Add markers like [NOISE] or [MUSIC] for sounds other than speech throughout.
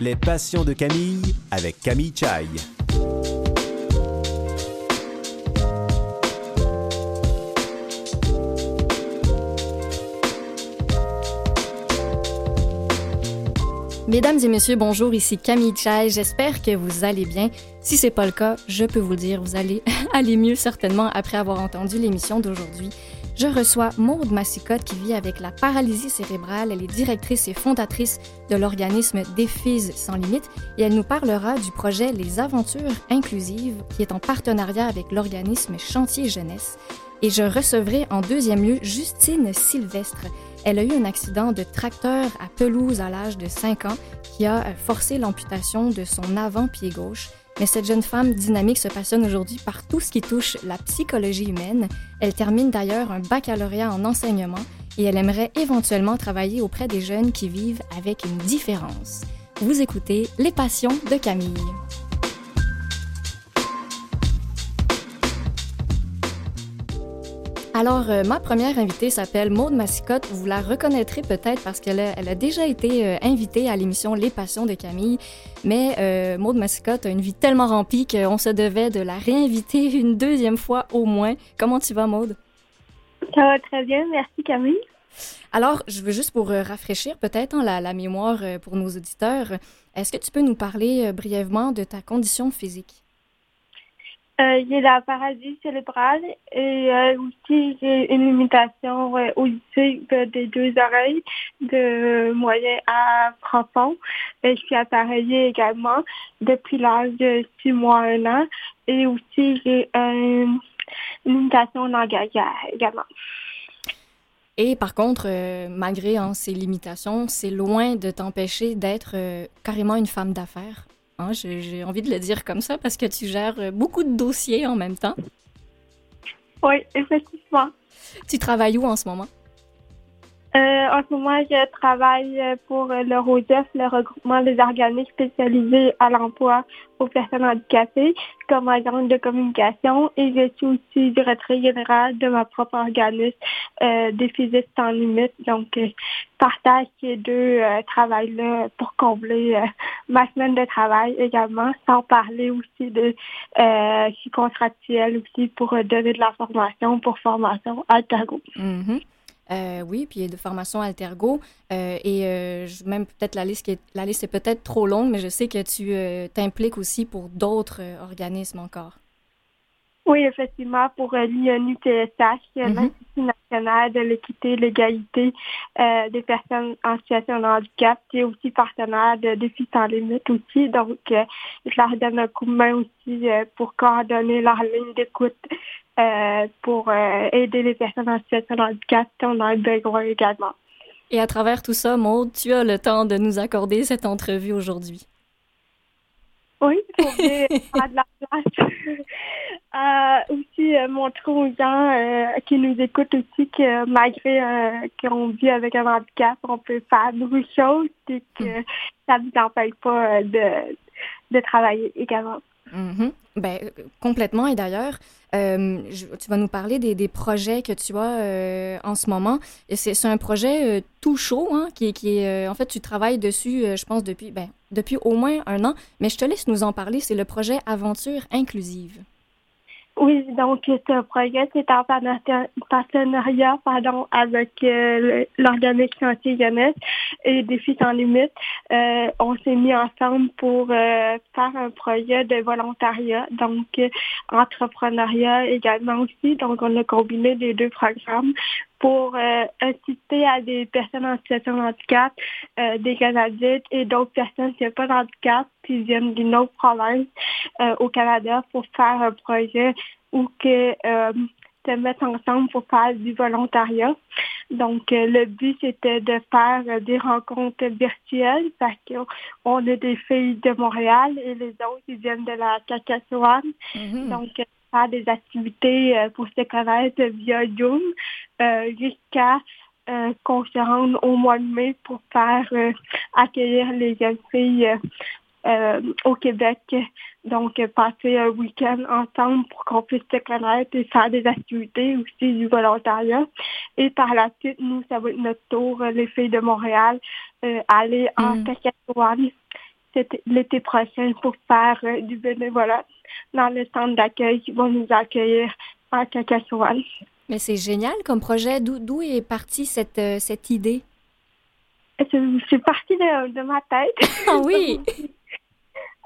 Les passions de Camille avec Camille Chai. Mesdames et messieurs, bonjour, ici Camille Chai. J'espère que vous allez bien. Si c'est pas le cas, je peux vous le dire, vous allez [LAUGHS] aller mieux certainement après avoir entendu l'émission d'aujourd'hui. Je reçois Maude Massicotte qui vit avec la paralysie cérébrale. Elle est directrice et fondatrice de l'organisme Défis sans limite et elle nous parlera du projet Les Aventures inclusives qui est en partenariat avec l'organisme Chantier Jeunesse. Et je recevrai en deuxième lieu Justine Sylvestre. Elle a eu un accident de tracteur à pelouse à l'âge de 5 ans qui a forcé l'amputation de son avant-pied gauche. Mais cette jeune femme dynamique se passionne aujourd'hui par tout ce qui touche la psychologie humaine. Elle termine d'ailleurs un baccalauréat en enseignement et elle aimerait éventuellement travailler auprès des jeunes qui vivent avec une différence. Vous écoutez Les Passions de Camille. Alors, euh, ma première invitée s'appelle Maude Massicotte. Vous la reconnaîtrez peut-être parce qu'elle a, elle a déjà été euh, invitée à l'émission Les Passions de Camille. Mais euh, Maude Massicotte a une vie tellement remplie qu'on se devait de la réinviter [LAUGHS] une deuxième fois au moins. Comment tu vas, Maude? Ça va très bien, merci Camille. Alors, je veux juste pour rafraîchir peut-être hein, la, la, mémoire pour nos auditeurs, est-ce que tu peux nous parler brièvement de ta condition physique? Euh, j'ai la paralysie cérébrale et euh, aussi j'ai une limitation euh, auditive des deux oreilles de moyen à profond. Et je suis appareillée également depuis l'âge de six mois, un an. Et aussi j'ai une limitation langage également. Et par contre, malgré hein, ces limitations, c'est loin de t'empêcher d'être carrément une femme d'affaires. Hein, j'ai envie de le dire comme ça parce que tu gères beaucoup de dossiers en même temps. Oui, effectivement. Tu travailles où en ce moment? Euh, en ce moment, je travaille pour le RODEF, le regroupement des organismes spécialisés à l'emploi aux personnes handicapées, comme agent de communication, et je suis aussi directrice générale de ma propre organisme, euh, des physiques sans limite. Donc, euh, partage ces deux euh, travails-là pour combler euh, ma semaine de travail également, sans parler aussi de euh, je aussi pour donner de la formation pour formation à. Mm-hmm. Euh, oui, puis de formation Altergo. Euh, et euh, même peut-être la liste, la liste est peut-être trop longue, mais je sais que tu t'impliques aussi pour d'autres organismes encore. Oui, effectivement, pour l'INUTSH, mm l'Institut national de l'équité et l'égalité des personnes en situation de handicap, qui est aussi partenaire de Défis sans limite aussi. Donc, je leur donne un coup de main aussi pour coordonner leur ligne d'écoute euh, pour euh, aider les personnes en situation de handicap ont un besoin également. Et à travers tout ça, Maud, tu as le temps de nous accorder cette entrevue aujourd'hui. Oui, [LAUGHS] pour faire de la place. [LAUGHS] euh, aussi, montrer aux gens qui nous écoutent aussi que malgré qu'on vit avec un handicap, on peut faire beaucoup de choses et que mm. ça ne nous empêche pas de, de travailler également. Mm-hmm. Ben, complètement. Et d'ailleurs, euh, tu vas nous parler des, des, projets que tu as euh, en ce moment. C'est un projet euh, tout chaud, hein, qui, qui est, en fait, tu travailles dessus, je pense, depuis, ben, depuis au moins un an. Mais je te laisse nous en parler. C'est le projet Aventure inclusive. Oui, donc ce projet, c'est en partenariat pardon, avec euh, l'organisme chantier jeunesse et Défis sans limite. Euh, on s'est mis ensemble pour euh, faire un projet de volontariat, donc entrepreneuriat également aussi. Donc on a combiné les deux programmes pour euh, assister à des personnes en situation de handicap, euh, des Canadiens et d'autres personnes qui n'ont pas de handicap, qui viennent d'une autre province euh, au Canada pour faire un projet ou que se mettre ensemble pour faire du volontariat. Donc, le but, c'était de faire des rencontres virtuelles parce qu'on a des filles de Montréal et les autres, ils viennent de la Saskatchewan. Mm Donc, faire des activités pour se connaître via Zoom. Euh, jusqu'à euh, qu'on se rende au mois de mai pour faire euh, accueillir les jeunes filles au Québec. Donc, passer un week-end ensemble pour qu'on puisse se connaître et faire des activités, aussi du volontariat. Et par la suite, nous, ça va être notre tour, les filles de Montréal, aller en mm. Saskatchewan l'été prochain pour faire du bénévolat dans le centre d'accueil qui vont nous accueillir à Cacassoane. Mais c'est génial comme projet. D'où est partie cette, cette idée? C'est parti de, de, ma tête. Ah oui! [LAUGHS]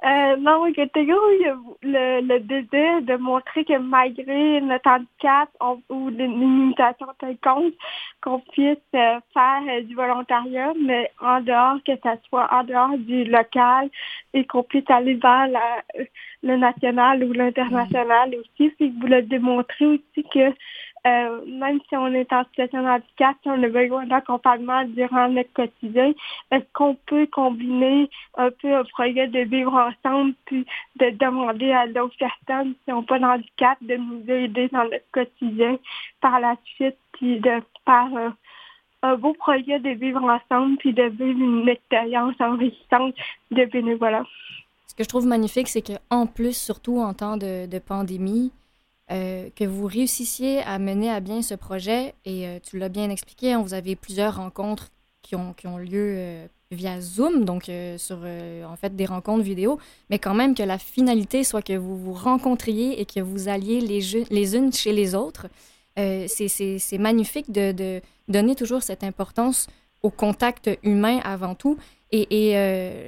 Euh, non, eu le, le, désir de montrer que malgré notre handicap ou une limitation quelconque, qu'on puisse euh, faire euh, du volontariat, mais en dehors, que ce soit en dehors du local et qu'on puisse aller vers la, le national ou l'international aussi. Puis vous le démontrer aussi que euh, même si on est en situation de handicap, si on a besoin d'accompagnement durant notre quotidien, est-ce qu'on peut combiner un peu un projet de vivre ensemble puis de demander à d'autres personnes qui n'ont pas de handicap de nous aider dans notre quotidien par la suite, puis de faire un beau projet de vivre ensemble puis de vivre une expérience enrichissante de bénévolat? Ce que je trouve magnifique, c'est qu'en plus, surtout en temps de pandémie, euh, que vous réussissiez à mener à bien ce projet. Et euh, tu l'as bien expliqué, hein, vous avez plusieurs rencontres qui ont, qui ont lieu euh, via Zoom, donc sur en fait des rencontres vidéo, mais quand même que la finalité soit que vous vous rencontriez et que vous alliez les, les unes chez les autres. C'est magnifique de, de, donner toujours cette importance au contact humain avant tout. Et,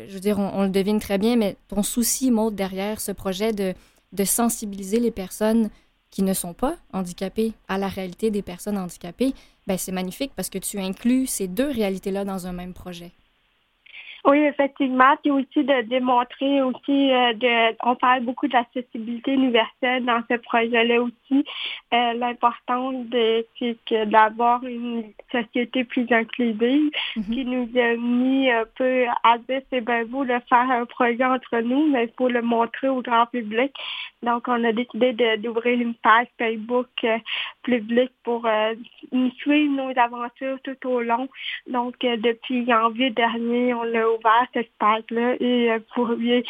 je veux dire, on, on, le devine très bien, mais ton souci, Maud, derrière ce projet de, de sensibiliser les personnes qui ne sont pas handicapés à la réalité des personnes handicapées, ben c'est magnifique parce que tu inclus ces deux réalités-là dans un même projet. Oui, effectivement. Puis aussi de démontrer aussi, euh, de, on parle beaucoup d'accessibilité universelle dans ce projet-là aussi. Euh, L'importance de c'est d'avoir une société plus inclusive mm-hmm. qui nous a mis un peu à dire c'est bien vous de faire un projet entre nous, mais il faut le montrer au grand public. Donc, on a décidé d'ouvrir une page Facebook euh, publique pour euh, suivre nos aventures tout au long. Donc, euh, depuis janvier dernier, on a ouvert cette page-là et vous pourriez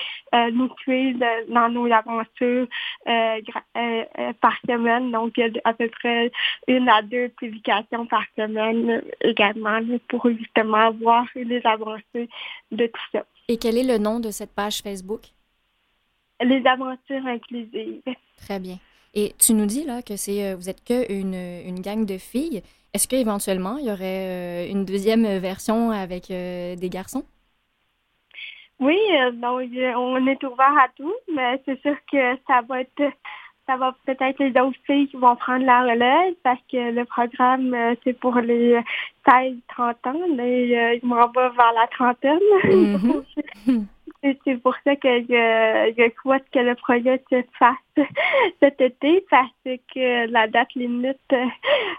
nous suivre dans nos aventures par semaine. Donc, il y a à peu près une à deux publications par semaine également pour justement voir les avancées de tout ça. Et quel est le nom de cette page Facebook? les aventures inclusives. Très bien. Et tu nous dis là que c'est euh, vous êtes que une, une gang de filles. Est-ce qu'éventuellement il y aurait euh, une deuxième version avec euh, des garçons? Oui, donc on est ouvert à tout, mais c'est sûr que ça va être ça va peut-être les autres filles qui vont prendre la relève parce que le programme c'est pour les 16-30 ans, mais il m'en va vers la trentaine. Mm-hmm. [LAUGHS] [LAUGHS] C'est pour ça que je, je souhaite que le projet se fasse [LAUGHS] cet été parce que la date limite euh,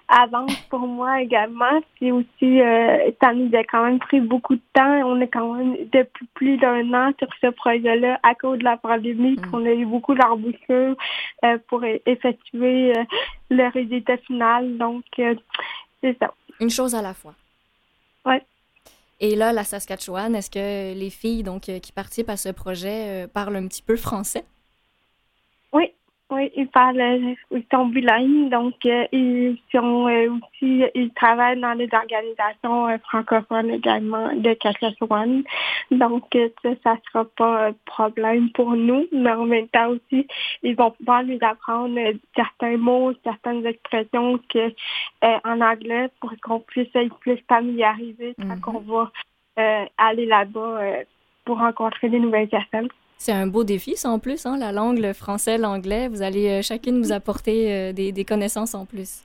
avance pour moi également. Puis aussi, euh, ça nous a quand même pris beaucoup de temps. On est quand même depuis plus d'un an sur ce projet-là à cause de la pandémie mm. qu'on a eu beaucoup d'embouchures euh, pour effectuer euh, le résultat final. Donc, c'est ça. Une chose à la fois. Oui. Et là, la Saskatchewan, est-ce que les filles donc, euh, qui participent à ce projet euh, parlent un petit peu français? Oui, ils parlent, ils sont bilingues, donc euh, ils sont aussi, ils travaillent dans les organisations francophones également de Saskatchewan. Donc ça, ça sera pas un problème pour nous, mais en même temps aussi, ils vont pouvoir nous apprendre certains mots, certaines expressions que en anglais pour qu'on puisse être plus familiarisé quand mm-hmm. on va aller là-bas pour rencontrer des nouvelles personnes. C'est un beau défi, ça, en plus, hein, la langue, le français, l'anglais. Vous allez euh, chacune nous apporter euh, des, connaissances en plus.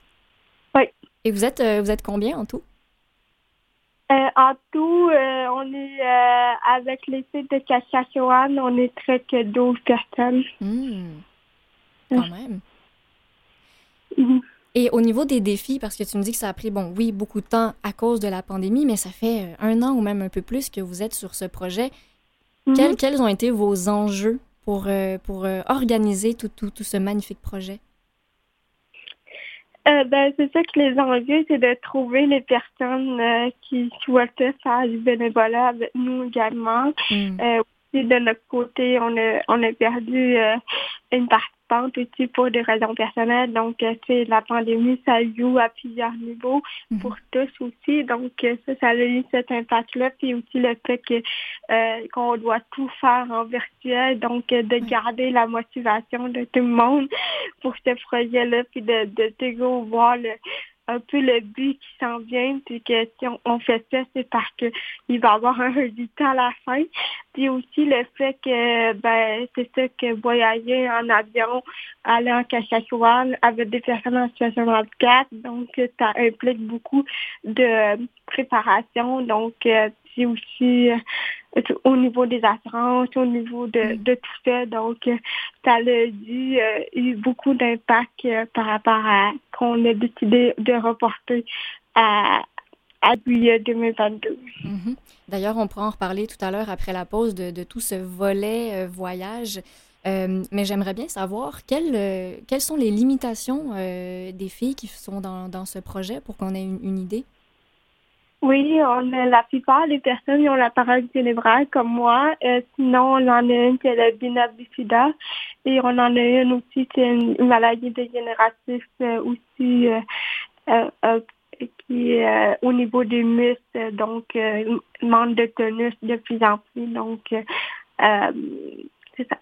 Oui. Et vous êtes, euh, vous êtes combien en tout? en tout, on est avec les sites de Saskatchewan, on est très que 12 personnes. Mmh. Quand même. Mmh. Et au niveau des défis, parce que tu me dis que ça a pris, bon, oui, beaucoup de temps à cause de la pandémie, mais ça fait un an ou même un peu plus que vous êtes sur ce projet. Mhm. Quels, ont été vos enjeux pour, euh, pour euh, organiser tout, tout, tout, ce magnifique projet? Euh, ben, c'est ça que les enjeux, c'est de trouver les personnes qui souhaitent faire du bénévolat avec nous également. Mm. Aussi, de notre côté, on a, on a perdu une partie aussi pour des raisons personnelles. Donc, euh, c'est la pandémie, ça joue à plusieurs niveaux mhm. pour tous aussi. Donc, euh, ça, ça a eu cet impact-là. Puis aussi le fait que euh, qu'on doit tout faire en virtuel. Donc, de garder la motivation de tout le monde pour ce projet-là. Puis de, de toujours voir le un peu le but qui s'en vient, puis que si on, fait ça, c'est parce que il va avoir un résultat à la fin. Puis aussi le fait que ben c'est ça que voyager en avion, aller en Saskatchewan avec des personnes en situation de handicap, donc ça implique beaucoup de préparation. Donc euh, puis aussi euh, au niveau des assurances, au niveau de, mm. de tout ça. Donc, ça a dit, euh, eu beaucoup d'impact euh, par rapport à qu'on a décidé de reporter à, à juillet 2022. Mm-hmm. D'ailleurs, on pourra en reparler tout à l'heure après la pause de, de tout ce volet voyage. mais j'aimerais bien savoir quelles, quelles sont les limitations des filles qui sont dans, dans ce projet pour qu'on ait une idée? Oui, on a la plupart des personnes qui ont la parole cérébrale comme moi. Euh, sinon, on en a une qui est le binab et on en a une aussi qui est une, maladie dégénérative euh, aussi euh, qui est au niveau des muscles, donc manque de tonus de plus en plus. Donc, c'est ça.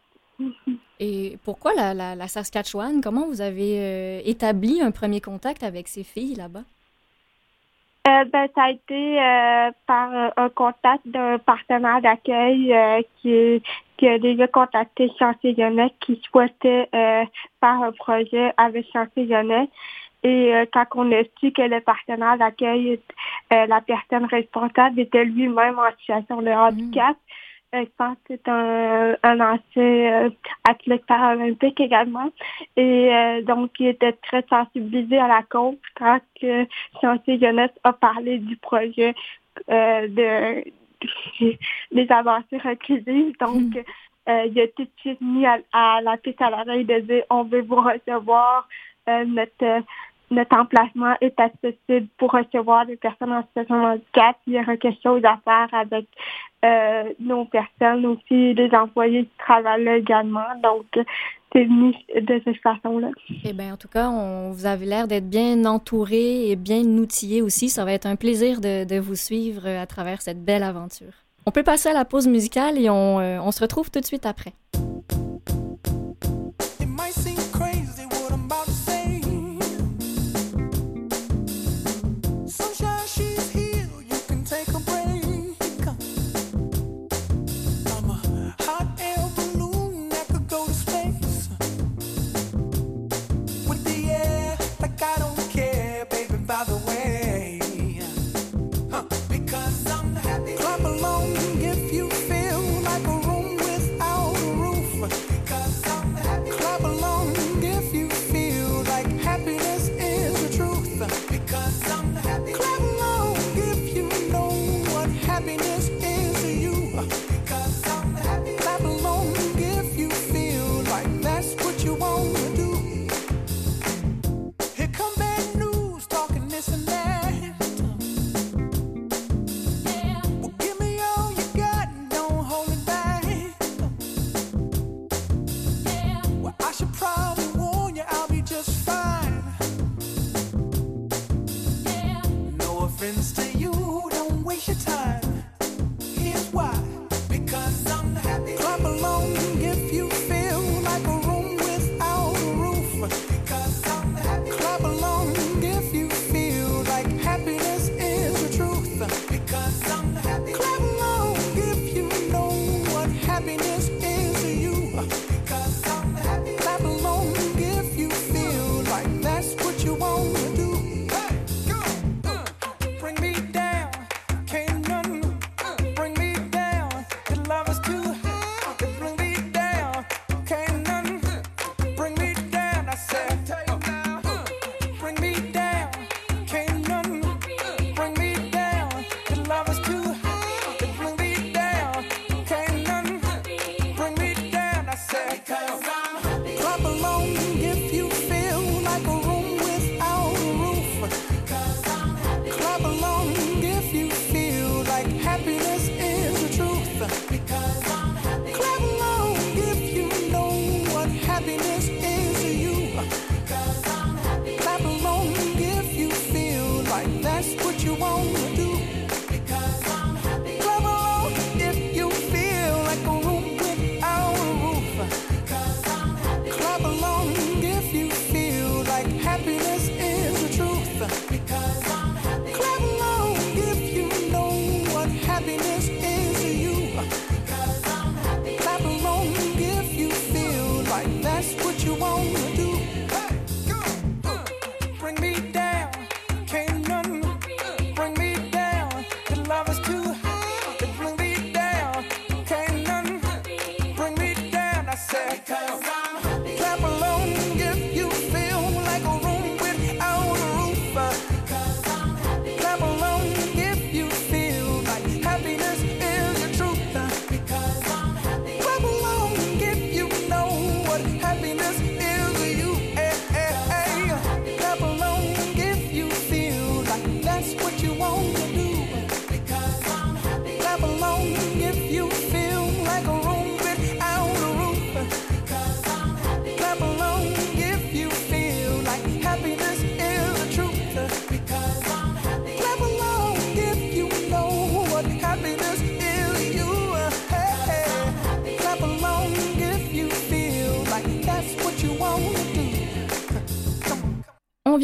Et pourquoi la, la, la, Saskatchewan? Comment vous avez établi un premier contact avec ces filles là-bas? Euh, ben, ça a été euh, par euh, un contact d'un partenaire d'accueil qui, qui a déjà contacté Chantier qui souhaitait faire un projet avec Chantier Et quand on a su que le partenaire d'accueil, la personne responsable était lui-même en situation de handicap, je pense que c'est un, un ancien euh, athlète paralympique également. Et euh, donc, il était très sensibilisé à la cause quand que Sciences Jeunesse a parlé du projet euh, de, [LAUGHS] des avancées inclusives. Donc, hmm. il a tout de suite mis à, la piste à l'oreille de dire on veut vous recevoir notre notre emplacement est accessible pour recevoir des personnes en situation de handicap. Il y aura quelque chose à faire avec euh, nos personnes aussi, les employés qui travaillent là également. Donc, c'est venu de cette façon-là. Eh bien, en tout cas, vous avez l'air d'être bien entouré et bien outillé aussi. Ça va être un plaisir de, vous suivre à travers cette belle aventure. On peut passer à la pause musicale et on, euh, on se retrouve tout de suite après.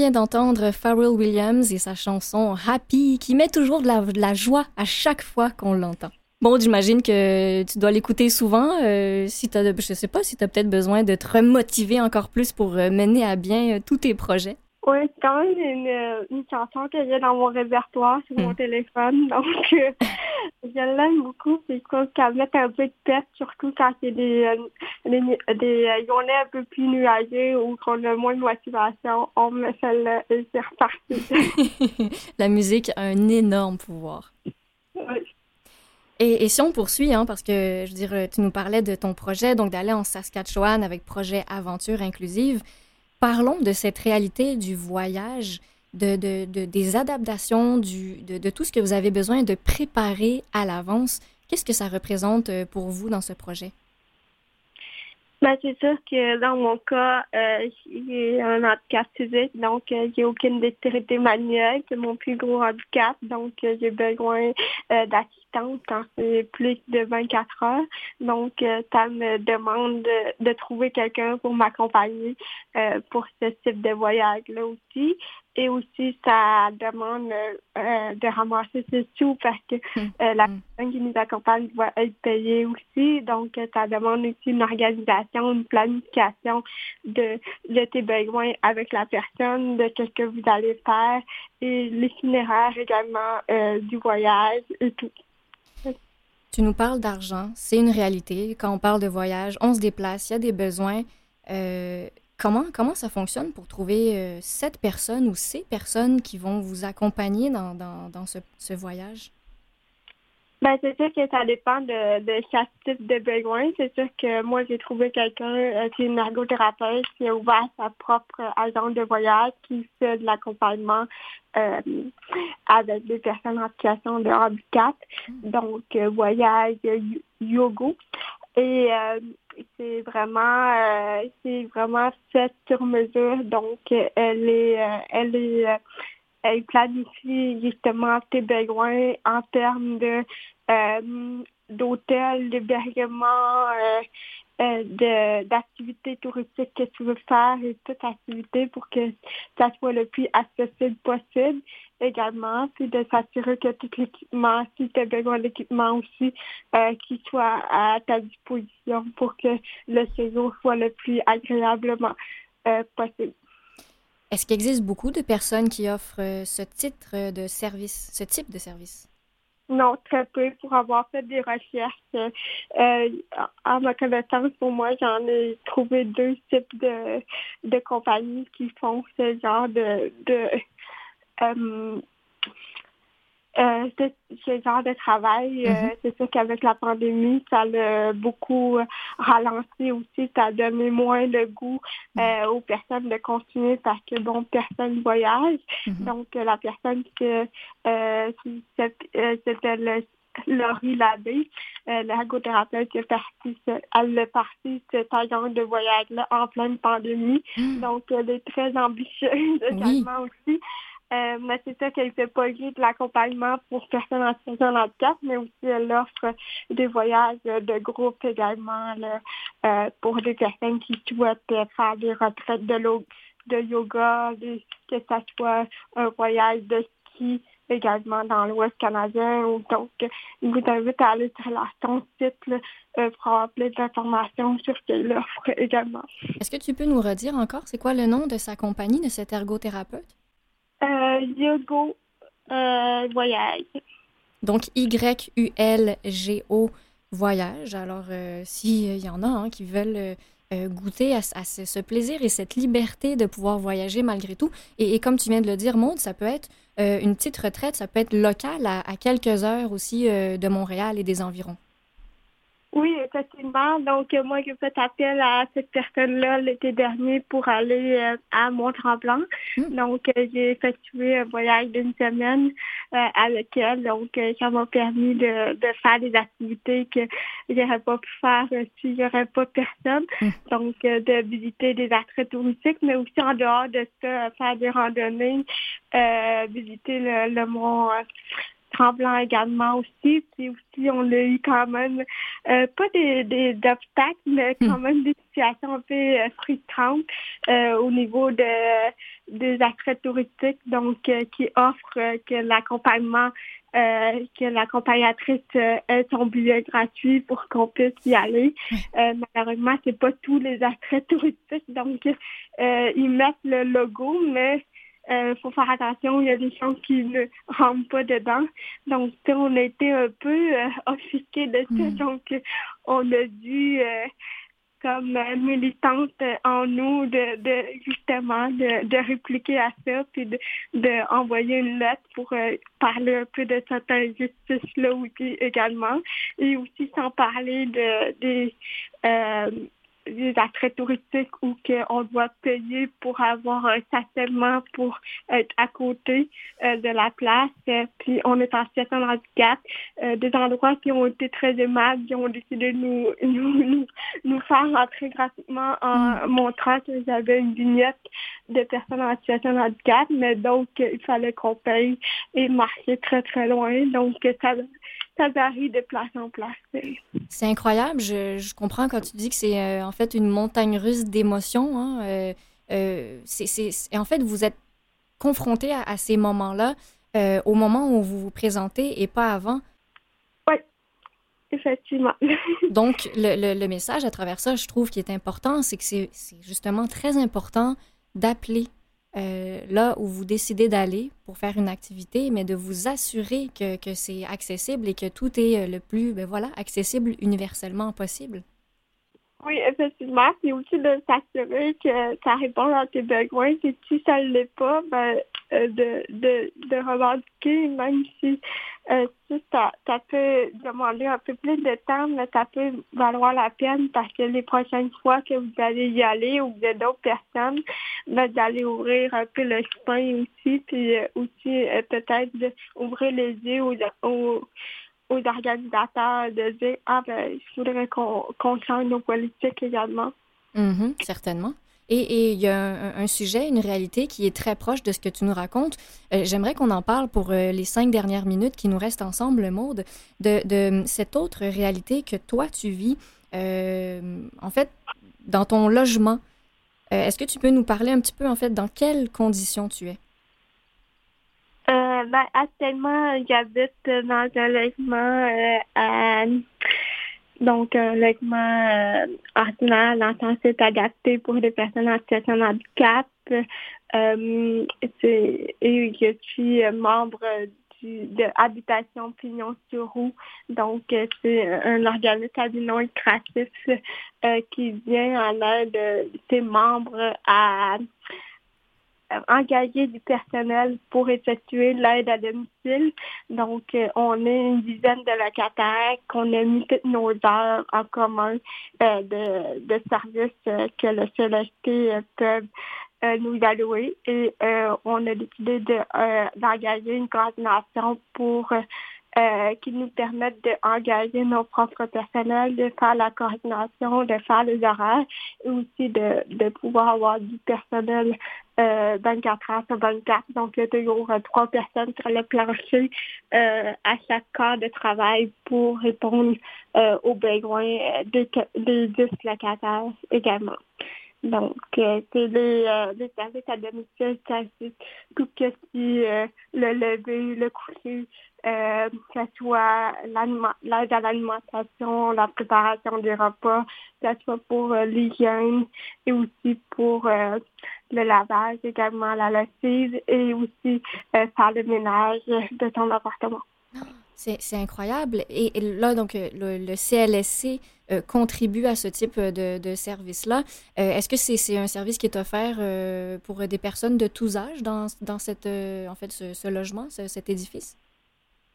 D'entendre Pharrell Williams et sa chanson Happy qui met toujours de la, joie à chaque fois qu'on l'entend. Bon, j'imagine que tu dois l'écouter souvent. Euh, si as, je sais pas si tu as peut-être besoin de te remotiver encore plus pour euh, mener à bien euh, tous tes projets. Oui, c'est quand même une, une chanson que j'ai dans mon répertoire sur mon hmm. téléphone. [LAUGHS] Donc, euh, je l'aime beaucoup. C'est quoi qu'elle met un peu de tête, surtout quand il y a des, euh, des, des euh, journées un peu plus nuagées ou qu'on a moins de motivation. On me fait le et c'est reparti. [LAUGHS] La musique a un énorme pouvoir. Oui. Et, et, si on poursuit, hein, parce que je veux dire, tu nous parlais de ton projet, donc d'aller en Saskatchewan avec projet Aventure Inclusive. Parlons de cette réalité du voyage, de, des adaptations, de, tout ce que vous avez besoin de préparer à l'avance. Qu'est-ce que ça représente euh, pour vous dans ce projet? Ben, c'est sûr que dans mon cas, euh, j'ai un handicap physique, donc euh, j'ai aucune dextérité manuelle, c'est mon plus gros handicap, donc euh, j'ai besoin quand c'est plus de 24 heures. Donc, ça me demande de, de trouver quelqu'un pour m'accompagner pour ce type de voyage-là aussi et aussi ça demande euh, de ramasser ses sous parce que hum, euh, la hum. personne qui nous accompagne doit être payée aussi. Donc, ça demande aussi une organisation, une planification de, de tes besoins avec la personne, de ce que vous allez faire et l'itinéraire également euh, du voyage et tout. Tu nous parles d'argent, c'est une réalité. Quand on parle de voyage, on se déplace, il y a des besoins. Comment, comment ça fonctionne pour trouver euh, cette personne ou ces personnes qui vont vous accompagner dans, ce, voyage? Ben, c'est sûr que ça dépend de, de chaque type de besoin. C'est sûr que moi, j'ai trouvé quelqu'un euh, qui est une ergothérapeute qui a ouvert sa propre agence de voyage qui fait de l'accompagnement euh, avec des personnes en situation de handicap. Donc, voyage, yoga. Et c'est vraiment euh, c'est vraiment fait sur mesure donc elle est euh, elle est euh, elle planifie justement tes besoins en termes de d'hôtel, d'hébergement, de d'activités touristiques que tu veux faire et toute activité pour que ça soit le plus accessible possible également, puis de s'assurer que tout l'équipement, si tu as besoin d'équipement aussi, euh, qui soit à ta disposition pour que le séjour soit le plus agréablement euh, possible. Est-ce qu'il existe beaucoup de personnes qui offrent euh, ce titre de service, ce type de service? Non, très peu. Pour avoir fait des recherches, euh, à ma connaissance, pour moi, j'en ai trouvé deux types de, de compagnies qui font ce genre de, de euh, euh, ce genre de travail, euh, mm-hmm. c'est sûr qu'avec la pandémie, ça l'a beaucoup ralenti aussi, ça a donné moins le goût mm. aux personnes de continuer parce que bon, personne voyage. Mm-hmm. Donc la personne que c'était le Laurie Labbé, euh, l'ergothérapeute qui est partie, elle est partie cette agence de voyage-là en pleine pandémie. Donc, elle est très ambitieuse [LAUGHS] également aussi. Euh, mais c'est ça qu'elle fait pas de l'accompagnement pour personnes en situation de handicap, mais aussi elle offre des voyages de groupe également euh, pour des personnes qui souhaitent faire des retraites de, de yoga, que ce soit un voyage de ski également dans l'Ouest canadien. Donc, je vous invite à aller sur son site euh, pour avoir plus d'informations sur ce qu'elle offre également. Est-ce que tu peux nous redire encore, c'est quoi le nom de sa compagnie, de cet ergothérapeute? Euh, Yogo euh, Voyage. Donc, Y-U-L-G-O Voyage. Alors, euh, s'il y en a hein, qui veulent goûter à, ce, plaisir et cette liberté de pouvoir voyager malgré tout, et, comme tu viens de le dire, Maude, ça peut être une petite retraite, ça peut être local à quelques heures aussi de Montréal et des environs. Oui, effectivement. Donc, euh, moi, j'ai fait appel à cette personne-là l'été dernier pour aller euh, à Mont-Tremblant. Hmm. Donc, euh, j'ai effectué un voyage d'une semaine avec elle. Donc, ça m'a permis de, de faire des activités que j'aurais pas pu faire si j'aurais pas personne. Hmm. Donc, de visiter des attraits touristiques, mais aussi en dehors de ça, faire des randonnées, visiter le, le mont tremblant également aussi. Puis aussi, on a eu quand même, pas des, des obstacles, mais quand hmm. même des situations un peu frustrantes au niveau de des attraits touristiques, donc qui offrent que l'accompagnement euh, que l'accompagnatrice euh, ait son billet gratuit pour qu'on puisse y aller. Euh, malheureusement, c'est pas tous les attraits [LAUGHS] touristiques, donc euh, ils mettent le logo, mais il faut faire attention, il y a des choses qui ne [LAUGHS] rentrent pas dedans. Donc, on a été un peu offusqués de ça, mm. donc on a dû comme euh, militante en nous de, de justement de, de répliquer à ça puis de, de envoyer une lettre pour euh, parler un peu de cette injustice là aussi également et aussi sans parler de des euh, des attraits touristiques ou qu'on doit payer pour avoir un stationnement pour être à côté euh, de la place. Euh, puis on est en situation de handicap. Euh, des endroits qui ont été très aimables, qui ont décidé de nous, [LAUGHS] nous, nous, faire rentrer gratuitement en mm. montrant qu'ils avaient une vignette de personnes en situation de handicap, mais donc il fallait qu'on paye et marcher très très loin. Donc ça ça varie de place en place. C'est incroyable. Je, comprends quand tu dis que c'est euh, en fait une montagne russe d'émotions. Hein. Euh, euh, et en fait, vous êtes confronté à, ces moments-là au moment où vous vous présentez et pas avant. Oui, effectivement. [LAUGHS] Donc, le, le, message à travers ça, je trouve, qui est important, c'est que c'est justement très important d'appeler euh, là où vous décidez d'aller pour faire une activité, mais de vous assurer que, que c'est accessible et que tout est euh, le plus, ben voilà, accessible universellement possible. Oui, effectivement. C'est aussi de s'assurer que ça répond à tes besoins. Et si ça ne l'est pas, ben, de, de, de revendiquer, même si, euh, ça, ça peut demander un peu plus de temps, mais ça peut valoir la peine parce que les prochaines fois que vous allez y aller ou êtes d'autres personnes, ben, d'aller ouvrir un peu le chemin aussi, puis euh, aussi peut-être d'ouvrir les yeux aux, aux aux organisateurs de dire Ah, ben, il faudrait qu'on change nos politiques également. Mm-hmm, certainement. Et il y a un, sujet, une réalité qui est très proche de ce que tu nous racontes. Euh, j'aimerais qu'on en parle pour euh, les cinq dernières minutes qui nous restent ensemble, Maude, de, de cette autre réalité que toi, tu vis, euh, en fait, dans ton logement. Est-ce que tu peux nous parler un petit peu, en fait, dans quelles conditions tu es? Euh, ben, actuellement, j'habite dans un logement euh, donc un logement euh, ordinaire dans le c'est adapté pour des personnes en situation de handicap. Euh, et je suis membre du, de Habitation Pignon sur Roue. Donc, c'est un organisme non lucratif qui vient en aide de ses membres à euh, engager du personnel pour effectuer l'aide à domicile. Donc, euh, on est une dizaine de locataires qu'on a mis toutes nos heures en commun euh, de, de services que le CLST peut nous allouer et on a décidé d'engager une coordination pour euh, qui nous permettent d'engager nos propres personnels, de faire la coordination, de faire les horaires et aussi de, de pouvoir avoir du personnel euh, 24 heures sur 24. Donc, il y a toujours euh, trois personnes sur le plancher euh, à chaque cas de travail pour répondre euh, aux besoins des, des 10 locataires également. Donc, c'est les, les services à domicile, c'est tout ce qui est le lever, le coucher, euh, que ce soit l'aide à l'alimentation, la préparation des repas, que ce soit pour euh, l'hygiène et aussi pour euh, le lavage, également la lessive et aussi euh, faire le ménage de ton appartement. C'est incroyable. Et, là, donc, le, CLSC contribue à ce type de, de service-là. Est-ce que c'est un service qui est offert pour des personnes de tous âges dans, dans cette, en fait, ce logement, cet édifice?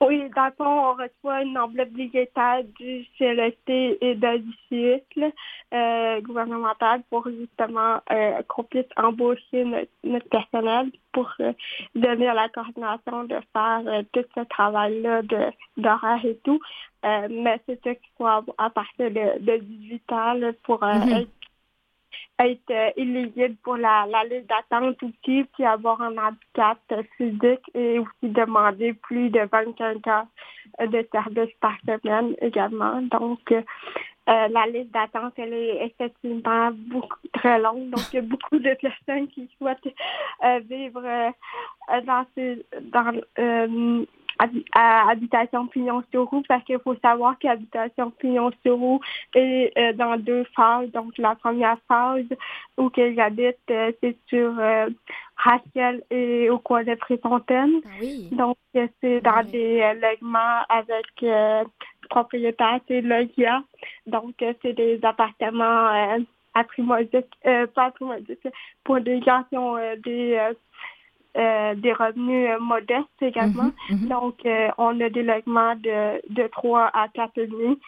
Oui, dans le fond, on reçoit une enveloppe budgétaire du CLST et d'un cycle euh, gouvernemental pour justement euh, qu'on puisse embaucher notre, personnel pour euh, donner à la coordination de faire euh, tout ce travail-là d'horaire et tout. mais c'est ça qu'il faut avoir à partir de, de 18 ans pour mm-hmm. être être euh, éligible pour la, la liste d'attente aussi, puis avoir un handicap physique et aussi demander plus de 25 heures de service par semaine également. Donc, euh, la liste d'attente, elle est effectivement beaucoup, très longue. Donc, il y a beaucoup de personnes qui souhaitent vivre dans, ces, dans à Habitation Pignon-sur-Roue parce qu'il faut savoir qu'Habitation Pignon-sur-Roue est euh, dans deux phases. Donc, la première phase où j'habite, euh, c'est sur euh, Rachel et au coin de Préfontaine. Ah oui. Donc, c'est dans des logements avec propriétaire, c'est Logia. Donc, c'est des appartements à primodique, pas primodique, pour des gens qui ont des euh, des revenus euh, modestes également. Mhm, mhm. Donc, euh, on a des logements de, de 3 à 4 et demi.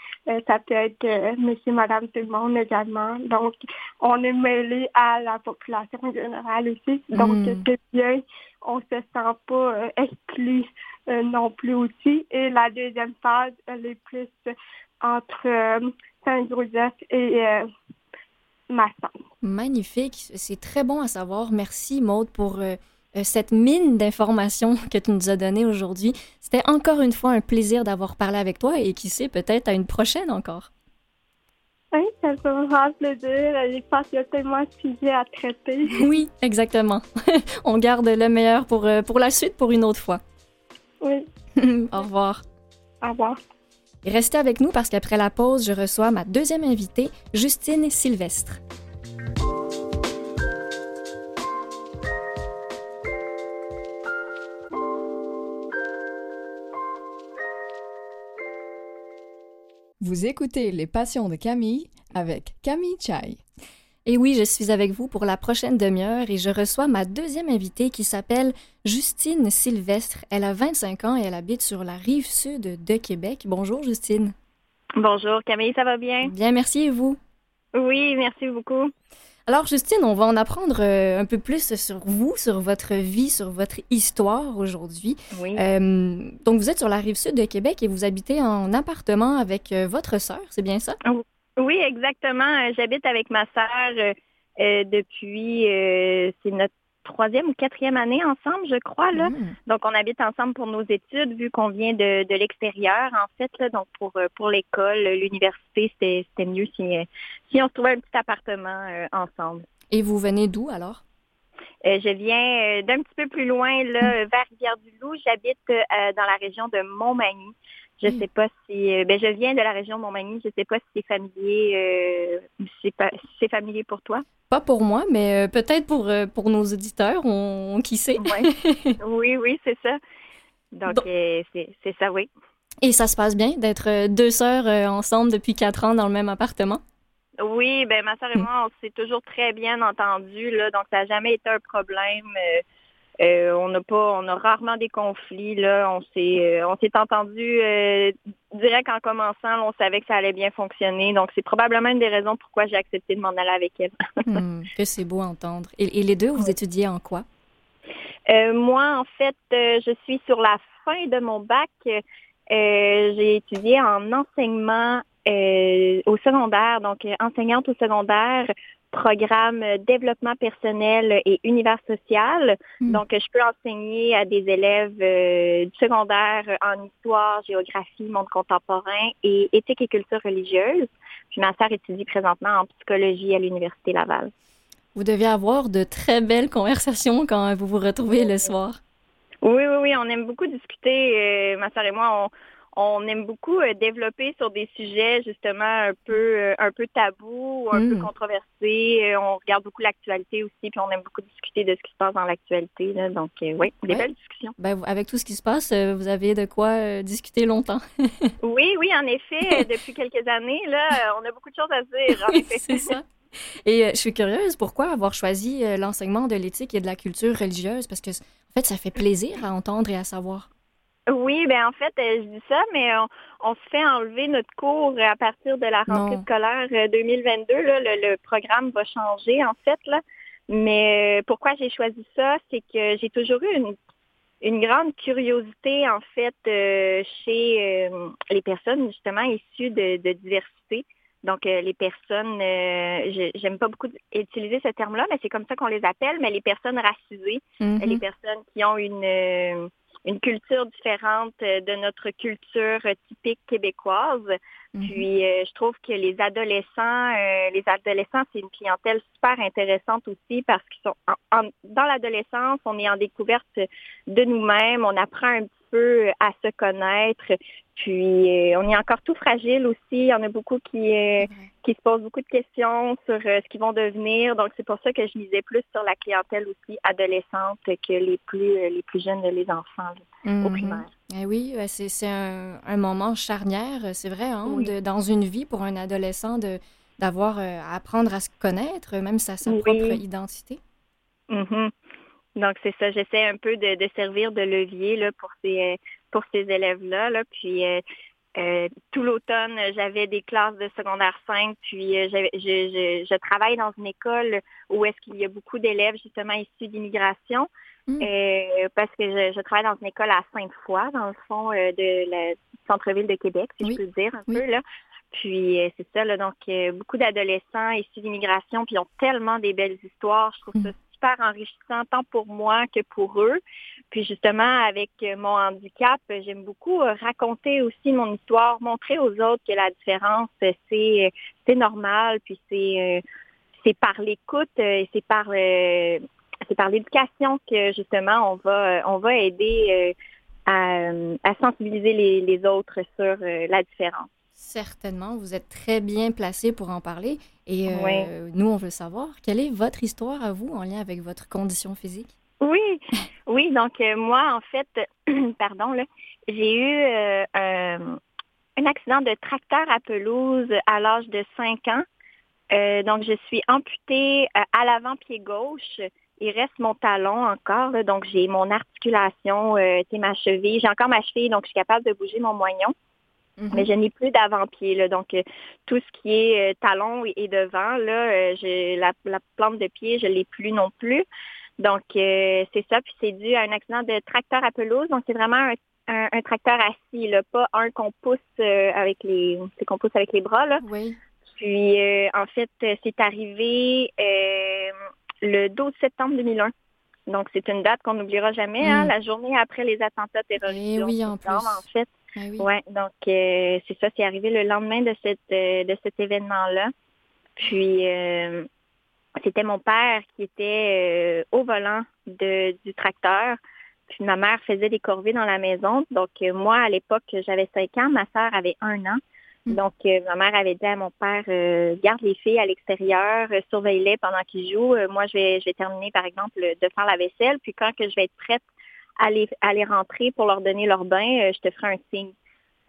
ça peut être monsieur, madame, tout le monde également. Donc, on est mêlé à la population générale aussi. Donc, Mhm. c'est bien. On se sent pas exclu non plus aussi. Et la deuxième phase, elle est plus entre Saint-Joseph et Masson. Magnifique. C'est très bon à savoir. Merci, Maude, pour euh, euh, cette mine d'informations [LAUGHS] que tu nous as donnée aujourd'hui. C'était encore une fois un plaisir d'avoir parlé avec toi et qui sait, peut-être à une prochaine encore. Oui, ça fait vraiment plaisir. Je pense qu'il y a tellement de sujets à traiter. [LAUGHS] Oui, exactement. [LAUGHS] On garde le meilleur pour, euh, pour la suite pour une autre fois. Oui, Au revoir. au revoir. Restez avec nous parce qu'après la pause, je reçois ma deuxième invitée, Justine Sylvestre. Vous écoutez Les Passions de Camille avec Camille Chai. Et oui, je suis avec vous pour la prochaine demi-heure et je reçois ma deuxième invitée qui s'appelle Justine Sylvestre. Elle a 25 ans et elle habite sur la rive sud de Québec. Bonjour Justine. Bonjour Camille, ça va bien? Bien, merci et vous? Oui, merci beaucoup. Alors Justine, on va en apprendre euh, un peu plus sur vous, sur votre vie, sur votre histoire aujourd'hui. Oui. Euh, donc vous êtes sur la rive sud de Québec et vous habitez en appartement avec euh, votre sœur, c'est bien ça? Oui, exactement. J'habite avec ma sœur depuis, c'est notre troisième ou quatrième année ensemble, je crois. Là. Mm. Donc, on habite ensemble pour nos études, vu qu'on vient de, de l'extérieur, en fait. Là. Donc, pour, euh, pour l'école, l'université, c'était mieux si, euh, si on se trouvait un petit appartement euh, ensemble. Et vous venez d'où alors? Euh, je viens d'un petit peu plus loin, là, vers Rivière-du-Loup. J'habite euh, dans la région de Montmagny. Je Mm. sais pas si, euh, ben, je viens de la région de Montmagny. Je sais pas si c'est familier, euh, si c'est familier pour toi. Pas pour moi, mais euh, peut-être pour, pour nos auditeurs, on, qui sait. Ouais. [LAUGHS] oui, oui, c'est ça. Donc, Donc- c'est ça, oui. Et ça se passe bien d'être deux sœurs ensemble depuis quatre ans dans le même appartement? Oui, ben ma soeur et Mm. moi, on s'est toujours très bien entendus, là, donc ça n'a jamais été un problème. Euh, on n'a pas, on a rarement des conflits, là. On s'est, euh, on s'est entendu euh, direct en commençant, là, on savait que ça allait bien fonctionner. Donc c'est probablement une des raisons pourquoi j'ai accepté de m'en aller avec elle. [LAUGHS] Hmm, que c'est beau à entendre. Et, et les deux, vous étudiez en quoi? Euh, moi, en fait, je suis sur la fin de mon bac. J'ai étudié en enseignement au secondaire, donc enseignante au secondaire, programme euh, développement personnel et univers social. Hmm. Donc, je peux enseigner à des élèves euh, du secondaire en histoire, géographie, monde contemporain et éthique et culture religieuse. Puis ma sœur étudie présentement en psychologie à l'Université Laval. Vous deviez avoir de très belles conversations quand vous vous retrouvez le soir. Oui, oui, oui, on aime beaucoup discuter. euh, ma soeur et moi, on, on aime beaucoup euh, développer sur des sujets justement un peu euh, un peu tabous ou un peu controversés. Euh, on regarde beaucoup l'actualité aussi, puis on aime beaucoup discuter de ce qui se passe dans l'actualité. Donc, oui, des belles discussions. Ben, avec tout ce qui se passe, vous avez de quoi discuter longtemps. [LAUGHS] Oui, oui, en effet, depuis quelques années, là, on a beaucoup de choses à dire. En effet. c'est ça. Et euh, je suis curieuse, pourquoi avoir choisi euh, l'enseignement de l'éthique et de la culture religieuse? Parce que, en fait, ça fait plaisir à entendre et à savoir. Oui, ben en fait, euh, je dis ça, mais on, on se fait enlever notre cours à partir de la rentrée Non. scolaire euh, 2022. Là, le, le programme va changer, en fait. Là. Mais euh, pourquoi j'ai choisi ça, c'est que j'ai toujours eu une, une grande curiosité, en fait, euh, chez euh, les personnes, justement, issues de, de diversité. Donc, les personnes, j'aime pas beaucoup utiliser ce terme-là, mais c'est comme ça qu'on les appelle, mais les personnes racisées, mm-hmm. les personnes qui ont une une culture différente euh, de notre culture typique québécoise. Mhm. Puis euh, je trouve que les adolescents, euh, les adolescents, c'est une clientèle super intéressante aussi parce qu'ils sont dans l'adolescence, on est en découverte de nous-mêmes, on apprend un petit peu à se connaître. Puis euh, on est encore tout fragile aussi. Il y en a beaucoup qui, euh, qui se posent beaucoup de questions sur euh, ce qu'ils vont devenir. Donc c'est pour ça que je misais plus sur la clientèle aussi adolescente que les plus les plus jeunes, les enfants au mhm. primaire. Eh oui, c'est un, un, moment charnière, c'est vrai, hein, de, dans une vie pour un adolescent de d'avoir à apprendre à se connaître, même sa, sa propre identité. Mm donc, c'est ça. J'essaie un peu de, servir de levier là, pour ces, pour ces élèves-là. Là. Puis, euh, euh, tout l'automne, j'avais des classes de secondaire 5, puis euh, je, je, travaille dans une école où est-ce qu'il y a beaucoup d'élèves justement issus d'immigration, mmh. parce que je, travaille dans une école à Sainte-Foy, dans le fond de la centre-ville de Québec, si je peux dire un peu là. Puis c'est ça, là, donc beaucoup d'adolescents issus d'immigration, puis ils ont tellement des belles histoires. Je trouve mmh. ça super enrichissant tant pour moi que pour eux. Puis justement, avec mon handicap, j'aime beaucoup euh, raconter aussi mon histoire, montrer aux autres que la différence, c'est c'est normal, puis c'est euh, c'est par l'écoute et c'est par euh, c'est par l'éducation que justement on va on va aider à, à, sensibiliser les, les autres sur la différence. Certainement, vous êtes très bien placé pour en parler. Et euh, nous, on veut savoir, quelle est votre histoire à vous en lien avec votre condition physique? Oui, oui. Donc, euh, moi, en fait, [CLEARS THROAT] pardon, j'ai eu euh, un accident de tracteur à pelouse à l'âge de 5 ans. donc, je suis amputée à l'avant-pied gauche. Il reste mon talon encore. donc, j'ai mon articulation, c'est ma cheville. J'ai encore ma cheville, donc je suis capable de bouger mon moignon. Mhm. Mais je n'ai plus d'avant-pied. Donc, euh, tout ce qui est euh, talon et, devant, là, euh, j'ai la, plante de pied, je ne l'ai plus non plus. Donc, c'est ça. Puis c'est dû à un accident de tracteur à pelouse. Donc, c'est vraiment un, tracteur assis, là, pas un qu'on pousse avec les c'est qu'on pousse avec les bras. Là. Oui. Puis, en fait, c'est arrivé le 12 septembre 2001. Donc, c'est une date qu'on n'oubliera jamais, hein, mm. la journée après les attentats terroristes. Et eh oui, en plus. En fait, ben oui. Ouais, donc euh, c'est ça, c'est arrivé le lendemain de cette euh, de cet événement-là. Puis euh, c'était mon père qui était au volant de, du tracteur. Puis ma mère faisait des corvées dans la maison. Donc moi, à l'époque, j'avais 5 ans, ma soeur avait un an. Mm. Donc ma mère avait dit à mon père garde les filles à l'extérieur, surveille-les pendant qu'ils jouent. moi, je vais je vais terminer par exemple de faire la vaisselle. Puis quand que je vais être prête aller, aller rentrer pour leur donner leur bain, euh, je te ferai un signe.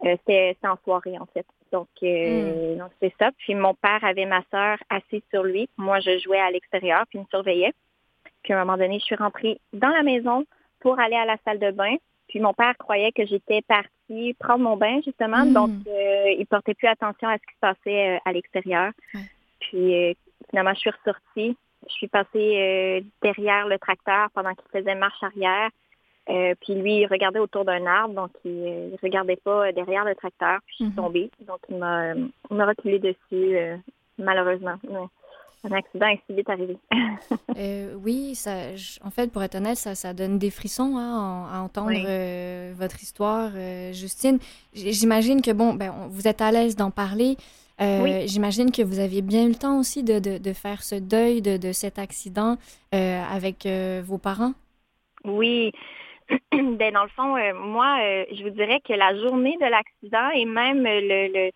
Euh, c'est en soirée, en fait. Donc, euh, hmm. donc c'est ça. Puis mon père avait ma sœur assise sur lui. Moi, je jouais à l'extérieur, puis il me surveillait. Puis à un moment donné, je suis rentrée dans la maison pour aller à la salle de bain. Puis mon père croyait que j'étais partie prendre mon bain, justement. Hmm. Donc, euh, il portait plus attention à ce qui se passait à l'extérieur. Puis finalement, je suis ressortie. Je suis passée derrière le tracteur pendant qu'il faisait marche arrière. Euh, puis lui, il regardait autour d'un arbre, donc il, ne regardait pas derrière le tracteur, puis je suis mhm. tombée. Donc il m'a, reculé dessus, euh, malheureusement. Un accident est si vite arrivé. [LAUGHS] Euh, oui, ça, en fait, pour être honnête, ça, ça donne des frissons hein, à, entendre votre histoire, Justine. J'imagine que, bon, ben, vous êtes à l'aise d'en parler. J'imagine que vous aviez bien eu le temps aussi de, de, faire ce deuil de, de cet accident avec vos parents. Oui, [COUGHS] ben, dans le fond, euh, moi, euh, je vous dirais que la journée de l'accident et même le,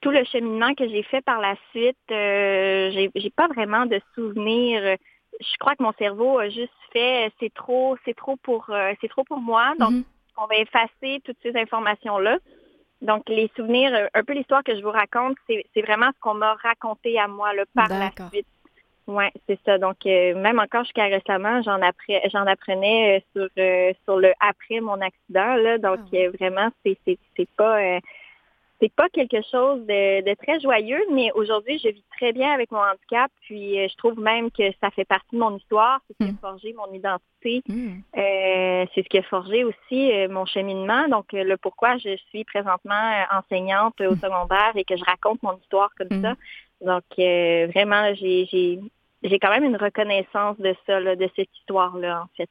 tout le cheminement que j'ai fait par la suite, euh, j'ai pas vraiment de souvenirs. Je crois que mon cerveau a juste fait c'est trop, c'est trop pour c'est trop pour moi. Donc mm-hmm. on va effacer toutes ces informations-là. Donc les souvenirs, un peu l'histoire que je vous raconte, c'est vraiment ce qu'on m'a raconté à moi là, par la suite. Oui, c'est ça. Donc, euh, même encore jusqu'à récemment, j'en j'en apprenais euh, sur euh, sur le après mon accident. Là. Donc, ah vraiment, c'est c'est pas c'est pas quelque chose de, très joyeux, mais aujourd'hui, je vis très bien avec mon handicap. Puis je trouve même que ça fait partie de mon histoire. C'est ce qui a hmm. forgé mon identité. Hmm. Euh, c'est ce qui a forgé aussi mon cheminement. Donc le pourquoi je suis présentement enseignante au hmm. secondaire et que je raconte mon histoire comme ça. Donc vraiment, j'ai j'ai quand même une reconnaissance de ça, de cette histoire-là, en fait.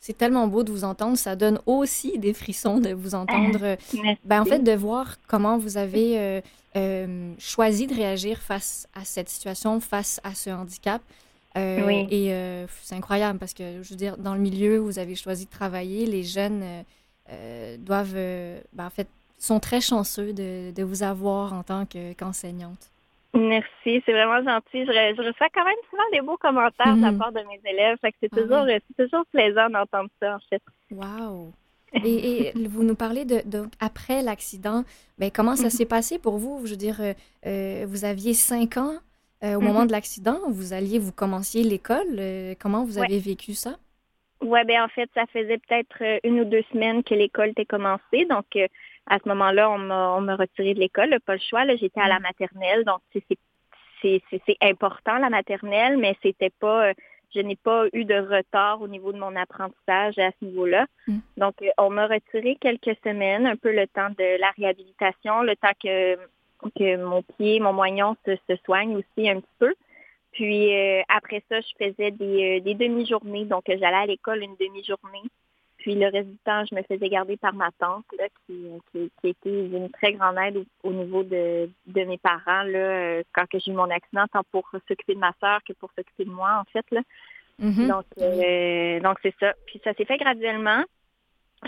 C'est tellement beau de vous entendre. Ça donne aussi des frissons de vous entendre. Euh, ben, en fait, de voir comment vous avez euh, euh, choisi de réagir face à cette situation, face à ce handicap. oui. Et c'est incroyable parce que, je veux dire, dans le milieu où vous avez choisi de travailler, les jeunes doivent, ben, en fait, sont très chanceux de, de vous avoir en tant qu'enseignante. Merci, c'est vraiment gentil. Je, reçois quand même souvent des beaux commentaires de la mhm. part de mes élèves. c'est ah toujours, toujours plaisant d'entendre ça, en fait. Wow! Et, vous nous parlez de, après l'accident, ben, comment ça s'est passé pour vous? Je veux dire, euh, euh, vous aviez cinq ans euh, au moment mhm. de l'accident, vous alliez, vous commenciez l'école. comment vous avez vécu ça? Oui, ben en fait, ça faisait peut-être une ou deux semaines que l'école était commencée. Donc, à ce moment-là, on m'a, retiré de l'école, pas le choix. j'étais à la mm. maternelle, donc c'est, important la maternelle, mais c'était pas, euh, je n'ai pas eu de retard au niveau de mon apprentissage à ce niveau-là. Mm. Donc, euh, on m'a retiré quelques semaines, un peu le temps de la réhabilitation, le temps que, que mon pied, mon moignon se, soigne aussi un petit peu. Puis euh, après ça, je faisais des, des demi-journées. Donc, j'allais à l'école une demi-journée puis le reste du temps, je me faisais garder par ma tante, là, qui, qui, était une très grande aide au, niveau de, de, mes parents, là, euh, quand j'ai eu mon accident, tant pour s'occuper de ma soeur que pour s'occuper de moi, en fait. Là. Mm-hmm. Donc, euh, donc c'est ça. Puis ça s'est fait graduellement.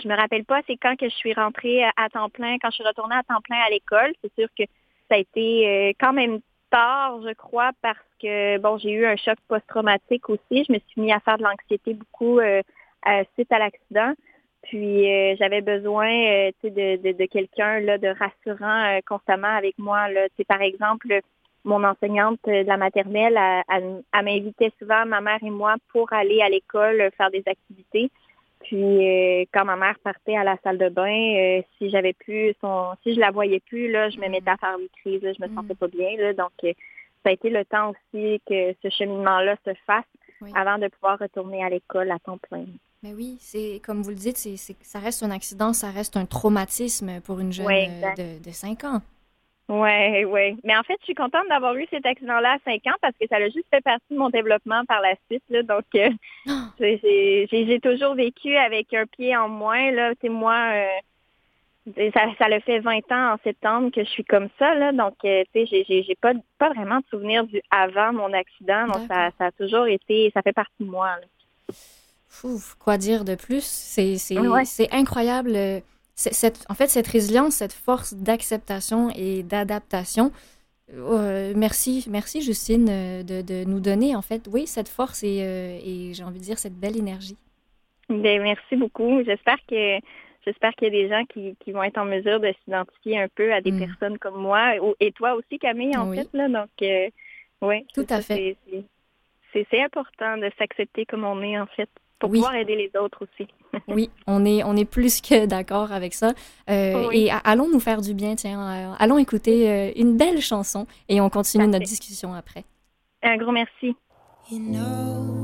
Je me rappelle pas, c'est quand que je suis rentrée à temps plein, quand je suis retournée à temps plein à l'école. C'est sûr que ça a été euh, quand même tard, je crois, parce que bon, j'ai eu un choc post-traumatique aussi. Je me suis mis à faire de l'anxiété beaucoup euh, suite à l'accident. Puis euh, j'avais besoin euh, de, de, de quelqu'un là de rassurant constamment avec moi. Là. Par exemple, mon enseignante de la maternelle, elle, m'invitait souvent, ma mère et moi, pour aller à l'école faire des activités. Puis quand ma mère partait à la salle de bain, si j'avais plus son si je la voyais plus, là, je me mettais à faire une crise, je me mm. sentais pas bien. Là, donc ça a été le temps aussi que ce cheminement-là se fasse avant de pouvoir retourner à l'école à temps plein. Mais oui, c'est comme vous le dites, c'est, ça reste un accident, ça reste un traumatisme pour une jeune euh, de, de 5 ans. Oui, oui. Mais en fait, je suis contente d'avoir eu cet accident-là à 5 ans parce que ça a juste fait partie de mon développement par la suite. Là. Donc, euh, ah! j'ai, toujours vécu avec un pied en moins. Là. C'est moi, euh, ça, ça le fait 20 ans en septembre que je suis comme ça. Là. Donc, tu sais, j'ai, j'ai, pas, pas vraiment de souvenir du avant mon accident. Donc, ça, ça a toujours été, ça fait partie de moi. Là quoi dire de plus? C'est incroyable. Euh, cette, en fait, cette résilience, cette force d'acceptation et d'adaptation. Euh, merci, merci Justine euh, de, nous donner en fait, oui, cette force et, j'ai envie de dire cette belle énergie. Bien, merci beaucoup. J'espère que j'espère qu'il y a des gens qui, vont être en mesure de s'identifier un peu à des mm. personnes comme moi et toi aussi Camille en fait là. Donc oui. Tout à fait. C'est important de s'accepter comme on est en fait pour pouvoir aider les autres aussi. [LAUGHS] oui, on est, on est plus que [LAUGHS] d'accord avec ça. Euh, et allons nous faire du bien, tiens. Euh, allons écouter euh, une belle chanson et on continue notre discussion après. Un gros merci. You know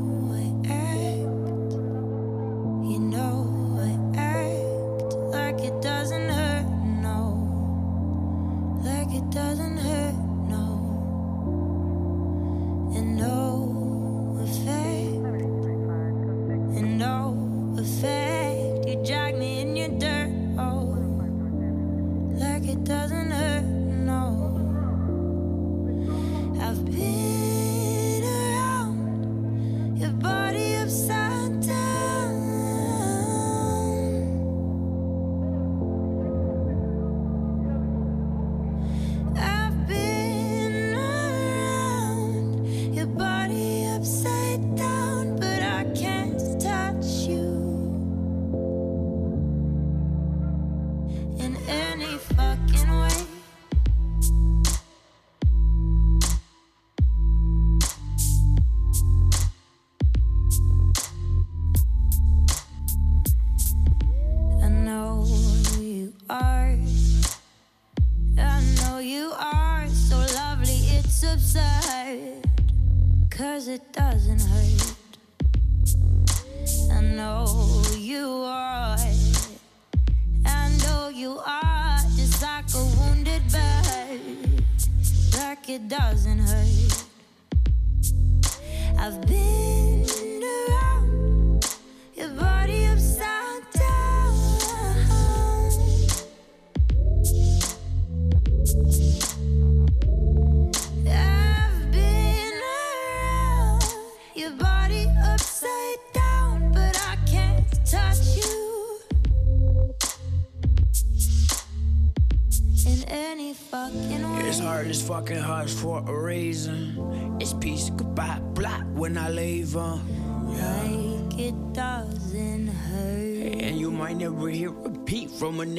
it doesn't hurt, no, and no.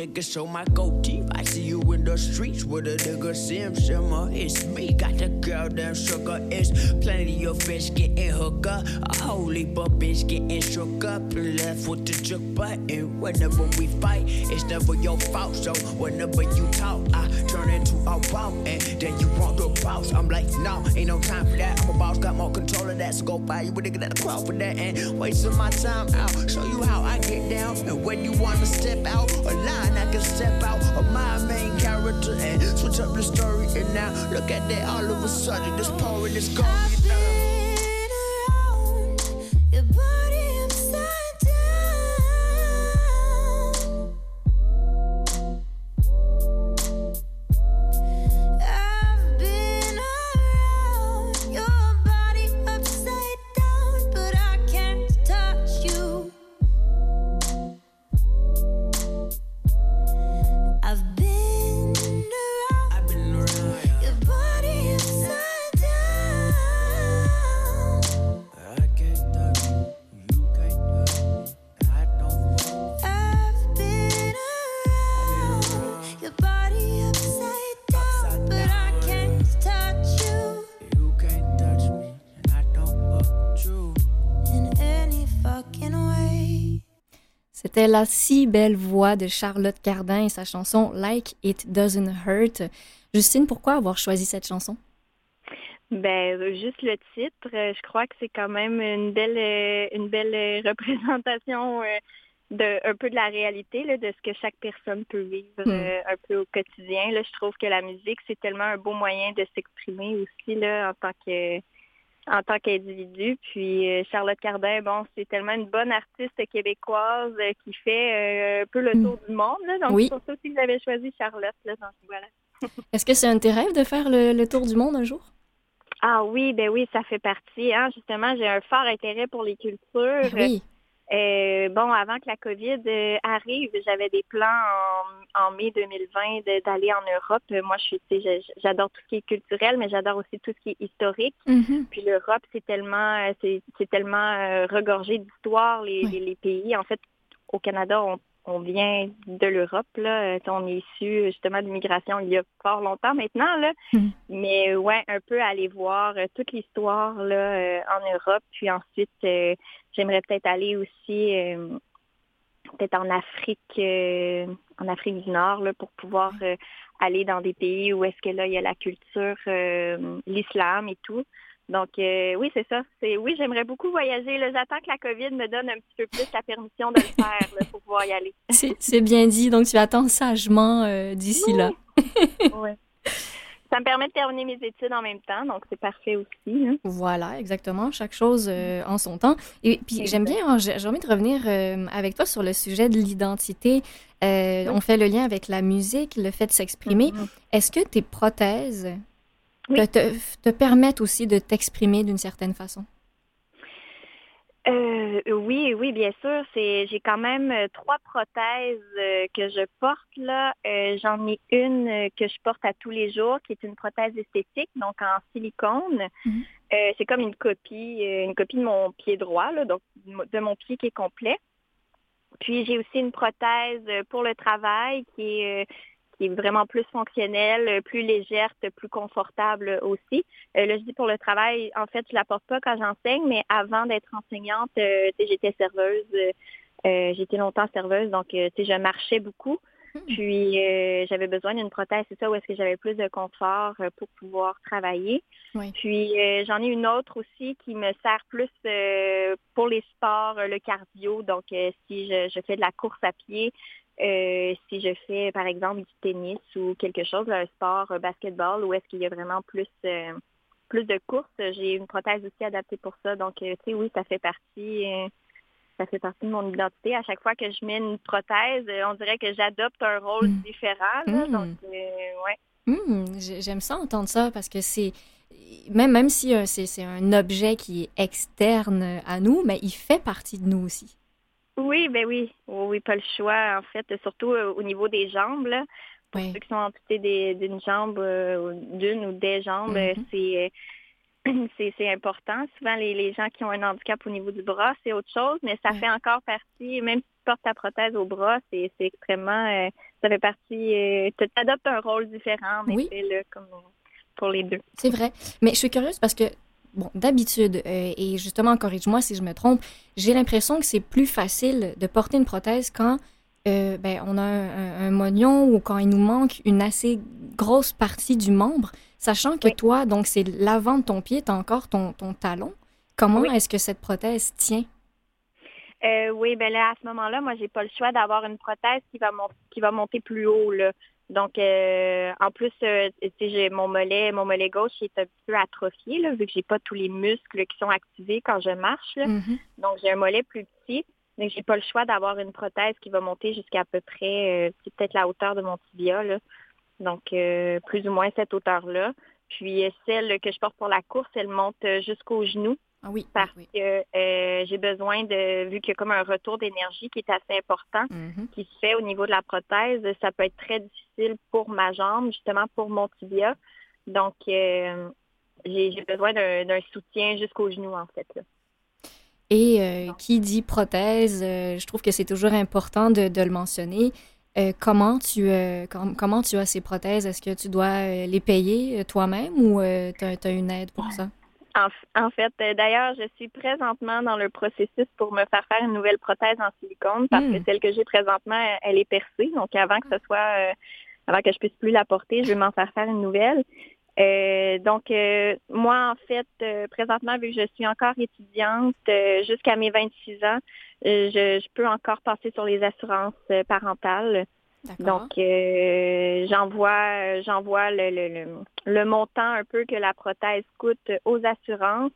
Nigga, so my goatee. I see you in the streets with a nigga sim simmer. It's me, got the girl damn sugar. It's plenty of fish getting hooked up. A whole heap bitch getting shook up and left with the jerk button. Whenever we fight, it's never your fault. So whenever you talk, I turn into a boss. I'm like, nah, ain't no time for that. I'm a boss, got more control of that. So go buy you a nigga that'll crawl for that and wasting my time out. Show you how I get down and when you wanna step out a line, I can step out of my main character and switch up the story. And now look at that, all of a sudden this pouring is going C'était la si belle voix de Charlotte Cardin et sa chanson Like It Doesn't Hurt. Justine, pourquoi avoir choisi cette chanson? Ben, juste le titre, euh, je crois que c'est quand même une belle, euh, une belle euh, [LAUGHS] représentation de un peu de la réalité, là, de ce que chaque personne peut vivre Hmm. un peu au quotidien. Là, je trouve que la musique, c'est tellement un beau moyen de s'exprimer aussi là, en tant que en tant qu'individu. Puis euh, Charlotte Cardin, bon, c'est tellement une bonne artiste québécoise euh, qui fait euh, un peu le Hmm. tour du monde. Là, donc Oui. c'est pour ça aussi que j'avais choisi Charlotte. Là, donc voilà. [LAUGHS] Est-ce que c'est un de tes rêves de faire le, le tour du monde un jour? Ah oui, ben oui, ça fait partie. Hein. Justement, j'ai un fort intérêt pour les cultures. Oui. Euh, bon, avant que la COVID euh, arrive, j'avais des plans en, en mai 2020 de- d'aller en Europe. Moi, je suis, j'adore tout ce qui est culturel, mais j'adore aussi tout ce qui est historique. Mhm. Puis l'Europe, c'est tellement, euh, c'est tellement euh, regorgé d'histoire, les, Oui. les, les pays. En fait, au Canada, on, on vient de l'Europe. Là, Euh, on est issu justement d'immigration il y a fort longtemps maintenant. Là. Mhm. Mais ouais, un peu aller voir euh, toute l'histoire là euh, en Europe. Puis ensuite, euh, j'aimerais peut-être aller aussi euh, peut-être en Afrique, euh, en Afrique du Nord, là, pour pouvoir euh, aller dans des pays où est-ce que là il y a la culture, euh, l'islam et tout. Donc euh, oui, c'est ça. C'est oui, j'aimerais beaucoup voyager. Là, j'attends que la COVID me donne un petit peu plus la permission de le faire là, pour pouvoir y aller. [LAUGHS] C'est bien dit. Donc, tu attends sagement euh, d'ici là. [LAUGHS] Ouais. Ça me permet de terminer mes études en même temps, donc c'est parfait aussi. hein. Voilà, exactement. Chaque chose euh, en son temps. Et puis, j'aime bien, hein, j'ai envie de revenir avec toi sur le sujet de l'identité. On fait le lien avec la musique, le fait de s'exprimer. Mhm. Est-ce que tes prothèses Oui. te, te, permettent aussi de t'exprimer d'une certaine façon? Euh, oui, oui, bien sûr. C'est, j'ai quand même euh, trois prothèses euh, que je porte là. Euh, j'en ai une que je porte à tous les jours, qui est une prothèse esthétique, donc en silicone. Mhm. Euh, c'est comme une copie, une copie de mon pied droit, là, donc de mon pied qui est complet. Puis j'ai aussi une prothèse pour le travail qui est qui est vraiment plus fonctionnelle, euh, plus légère, plus confortable aussi. Euh, là, je dis pour le travail, en fait, je la porte pas quand j'enseigne, mais avant d'être enseignante, euh, j'étais serveuse. euh, j'étais longtemps serveuse, donc euh, tu sais, je marchais beaucoup. Puis euh, j'avais besoin d'une prothèse, c'est ça, où est-ce que j'avais plus de confort euh, pour pouvoir travailler. Oui. Puis euh, j'en ai une autre aussi qui me sert plus euh, pour les sports, euh, le cardio. Donc euh, si je, je fais de la course à pied, euh, si je fais par exemple du tennis ou quelque chose, un sport euh, basketball, où est-ce qu'il y a vraiment plus euh, plus de courses, j'ai une prothèse aussi adaptée pour ça. Donc tu sais, oui, ça fait partie. ça fait partie de mon identité. À chaque fois que je mets une prothèse, on dirait que j'adopte un rôle Mm. différent. là. Mm. Donc, ouais. J'ai- J'aime ça entendre ça parce que c'est même même si c'est un objet qui est externe à nous, mais il fait partie de nous aussi. Oui, ben oui. Oui, oui, pas le choix, en fait, surtout euh, au niveau des jambes. Là. Pour Oui. ceux qui sont amputés d'une jambe, euh, d'une ou des jambes, euh, Mhm. [CLEARS THROAT] c'est c'est important. Souvent, les, les gens qui ont un handicap au niveau du bras, c'est autre chose, mais ça fait encore partie, même si tu portes ta prothèse au bras, c'est extrêmement, euh, ça fait partie, euh, tu adoptes un rôle différent, en Oui. effet, là, comme pour les deux. C'est vrai. Mais je suis curieuse parce que, bon, d'habitude, euh, et justement, corrige-moi si je me trompe, j'ai l'impression que c'est plus facile de porter une prothèse quand euh, ben, on a un, un- un moignon ou quand il nous manque une assez grosse partie du membre, sachant que Oui. toi, donc c'est l'avant de ton pied, tu as encore ton, ton talon. Comment Oui. est-ce que cette prothèse tient? Euh, oui, ben là, à ce moment-là, moi, j'ai pas le choix d'avoir une prothèse qui va, qui va monter plus haut, là. Donc, euh, en plus, euh, j'ai mon mollet, mon mollet gauche qui est un petit peu atrophié, là, vu que j'ai pas tous les muscles qui sont activés quand je marche, là. Mhm. Donc, j'ai un mollet plus petit, mais j'ai pas le choix d'avoir une prothèse qui va monter jusqu'à à peu près, euh, c'est peut-être la hauteur de mon tibia, là. Donc, euh, plus ou moins cette hauteur-là. Puis, euh, celle que je porte pour la course, elle monte euh, jusqu'au genou Ah oui, parce oui. que euh, j'ai besoin de, vu qu'il y a comme un retour d'énergie qui est assez important, Mhm. qui se fait au niveau de la prothèse, ça peut être très difficile pour ma jambe, justement pour mon tibia. Donc, euh, j'ai besoin d'un soutien jusqu'au genou, en fait. là. Et euh, qui dit prothèse, euh, je trouve que c'est toujours important de, de le mentionner. Euh, comment, tu, euh, com- comment tu as ces prothèses? Est-ce que tu dois euh, les payer toi-même ou tu as, une aide pour ça? En, en fait, euh, d'ailleurs, je suis présentement dans le processus pour me faire faire une nouvelle prothèse en silicone parce Mm. que celle que j'ai présentement, elle- est percée. Donc, avant que ce soit, euh, avant que je puisse plus la porter, je vais m'en faire faire une nouvelle. Euh, donc, euh, moi, en fait, euh, présentement, vu que je suis encore étudiante euh, jusqu'à mes 26 ans, euh, je, je peux encore passer sur les assurances parentales. Donc, euh, j'envoie, j'envoie le, le montant un peu que la prothèse coûte aux assurances.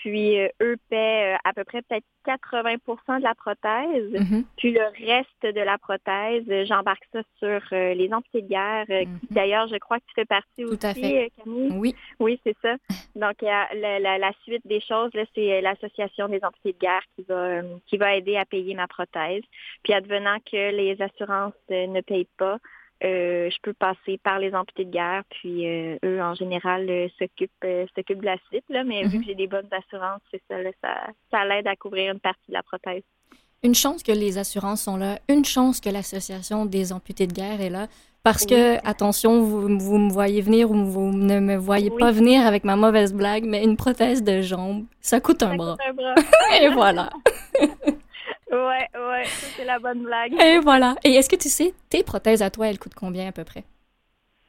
Puis, euh, eux paient euh, à peu près peut-être 80% de la prothèse. Mhm. Puis, le reste de la prothèse, euh, j'embarque ça sur euh, les amputés de guerre. qui. D'ailleurs, je crois que tu fais partie Tout aussi, à fait. euh, Camille. Oui, Oui, c'est ça. Donc, euh, la, la, la suite des choses, là, c'est l'Association des amputés de guerre qui va, euh, qui va aider à payer ma prothèse. Puis, advenant que les assurances ne payent pas, euh, je peux passer par les amputés de guerre. Puis, euh, eux, en général, euh, s'occupent s'occupent de la suite. Là, mais vu Mhm. que j'ai des bonnes assurances, c'est ça, là, ça, ça l'aide à couvrir une partie de la prothèse. une chance que les assurances sont là, une chance que l'Association des amputés de guerre est là. Parce Oui. que, attention, vous, vous me voyez venir ou vous ne me voyez Oui. pas venir avec ma mauvaise blague, mais une prothèse de jambe, ça coûte un Ça bras. coûte un bras. [LAUGHS] Et voilà. [LAUGHS] ouais, ouais, c'est la bonne blague. Et voilà. Et est-ce que tu sais, tes prothèses à toi, elles coûtent combien à peu près?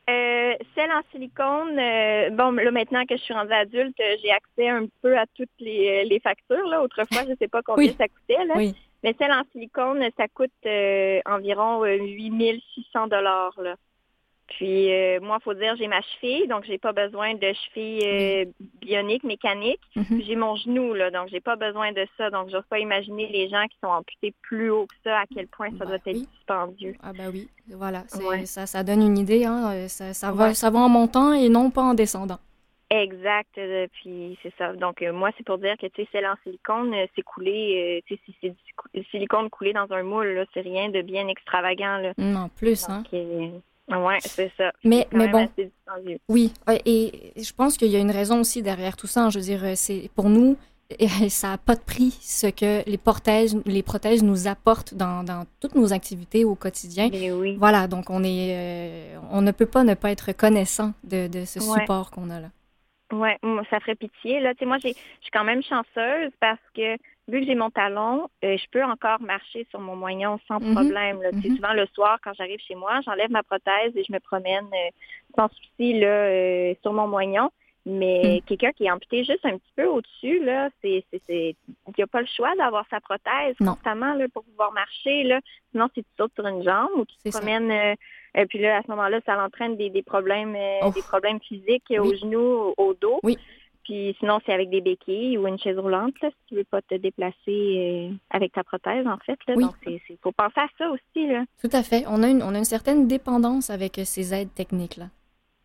Euh, celle en silicone, euh, bon, là, maintenant que je suis rendue adulte, euh, j'ai accès un peu à toutes les, euh, les factures. Là. Autrefois, je ne sais pas combien Oui. ça coûtait. Là. Oui. Mais celle en silicone, ça coûte euh, environ euh, 8600 dollars. Puis euh, moi, faut dire, j'ai ma cheville, donc j'ai pas besoin de cheville euh, bionique, mécanique. Mhm. J'ai mon genou, là, donc j'ai pas besoin de ça. Donc, j'ose pas imaginer les gens qui sont amputés plus haut que ça, à quel point ça Ben doit être oui. dispendieux. Ah bah oui, voilà, Ouais. ça, ça donne une idée, hein. euh, Ça, ça va, Ouais. ça va en montant et non pas en descendant. Exact. euh, puis c'est ça. Donc euh, moi, c'est pour dire que tu sais, celle en silicone, euh, c'est coulé. tu sais, si c'est du silicone coulé dans un moule, c'est rien de bien extravagant. Là. En plus, hein. Donc, ouais, c'est ça. Mais, mais bon, oui, et je pense qu'il y a une raison aussi derrière tout ça. hein. Je veux dire, euh, c'est pour nous, [LAUGHS] ça n'a pas de prix ce que les prothèses, les prothèses nous apportent dans, dans toutes nos activités au quotidien. Mais oui. Voilà, donc on est, euh, on ne peut pas ne pas être reconnaissant de, de ce Ouais. support qu'on a là. Moi, ça ferait pitié. Là, tu sais, moi, j'ai, je suis quand même chanceuse parce que vu que j'ai mon talon, euh, je peux encore marcher sur mon moignon sans Mhm. problème. là. Mhm. Souvent le soir, quand j'arrive chez moi, j'enlève ma prothèse et je me promène euh, sans souci là, euh, sur mon moignon. Mais Mhm. quelqu'un qui est amputé juste un petit peu au-dessus, là, c'est, il n'y a pas le choix d'avoir sa prothèse Non. constamment là, pour pouvoir marcher. Là. Sinon, si tu sautes sur une jambe ou tu te promènes, et puis là, à ce moment-là, ça entraîne des, des problèmes, Oh. des problèmes physiques Oui. aux genoux, au dos. Oui. Puis sinon, c'est avec des béquilles ou une chaise roulante, là, si tu veux pas te déplacer euh, avec ta prothèse, en fait. Là. Oui. Donc, c'est, faut penser à ça aussi. Là. Tout à fait. On a une, on a une certaine dépendance avec ces aides techniques-là.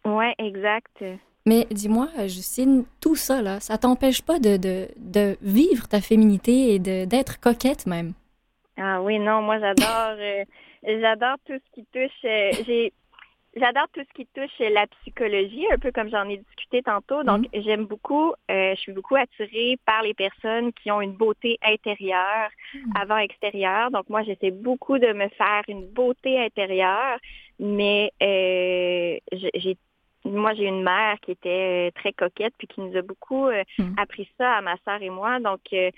Ouais, exact. Mais dis-moi, euh, Justine, tout ça, là, ça t'empêche pas de, de, de vivre ta féminité et de, d'être coquette même? Ah oui, non, moi j'adore euh, j'adore tout ce qui touche euh, j'ai j'adore tout ce qui touche la psychologie, un peu comme j'en ai discuté tantôt. Donc j'aime beaucoup euh, je suis beaucoup attirée par les personnes qui ont une beauté intérieure avant extérieure. Donc moi j'essaie beaucoup de me faire une beauté intérieure, mais euh, j'ai moi, j'ai une mère qui était euh, très coquette puis qui nous a beaucoup euh, Mm. appris ça à ma sœur et moi. Donc, euh,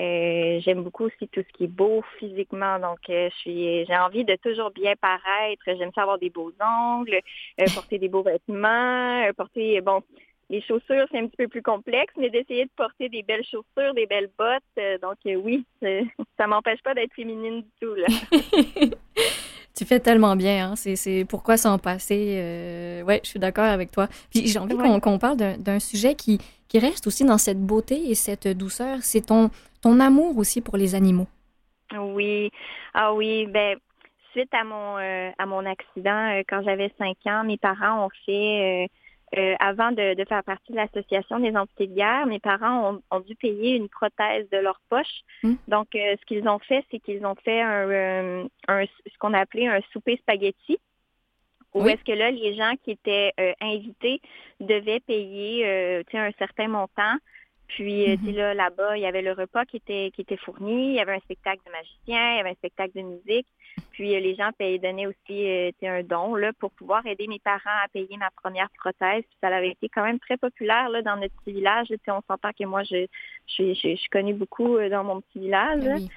euh, j'aime beaucoup aussi tout ce qui est beau physiquement. Donc, euh, je suis, j'ai envie de toujours bien paraître. J'aime ça avoir des beaux ongles, euh, [LAUGHS] porter des beaux vêtements, porter, bon, les chaussures, c'est un petit peu plus complexe, mais d'essayer de porter des belles chaussures, des belles bottes. donc, oui, [LAUGHS] ça m'empêche pas d'être féminine du tout, là. [LAUGHS] Tu fais tellement bien, hein? C'est, c'est pourquoi s'en passer. Ouais, je suis d'accord avec toi. Puis j'ai envie Ouais. qu'on, qu'on parle d'un, d'un sujet qui, qui reste aussi dans cette beauté et cette douceur. C'est ton, ton amour aussi pour les animaux? Oui, ah oui, ben suite à mon euh, à mon accident euh, quand j'avais cinq ans, mes parents ont fait euh, avant de, de faire partie de l'association des entités de guerre, mes parents ont, ont dû payer une prothèse de leur poche. Mm. Donc ce qu'ils ont fait, c'est qu'ils ont fait un, un ce qu'on appelait un souper spaghetti. Où Oui. est-ce que là, les gens qui étaient invités devaient payer un certain montant. Puis euh, sais, là, là-bas, il y avait le repas qui était qui était fourni, il y avait un spectacle de magicien, il y avait un spectacle de musique. Puis euh, les gens payaient, donnaient aussi euh, un don là pour pouvoir aider mes parents à payer ma première prothèse. Puis ça avait été quand même très populaire là dans notre petit village. Tu sais, on s'entend que moi je je suis je, je connue beaucoup euh, dans mon petit village. là. Oui.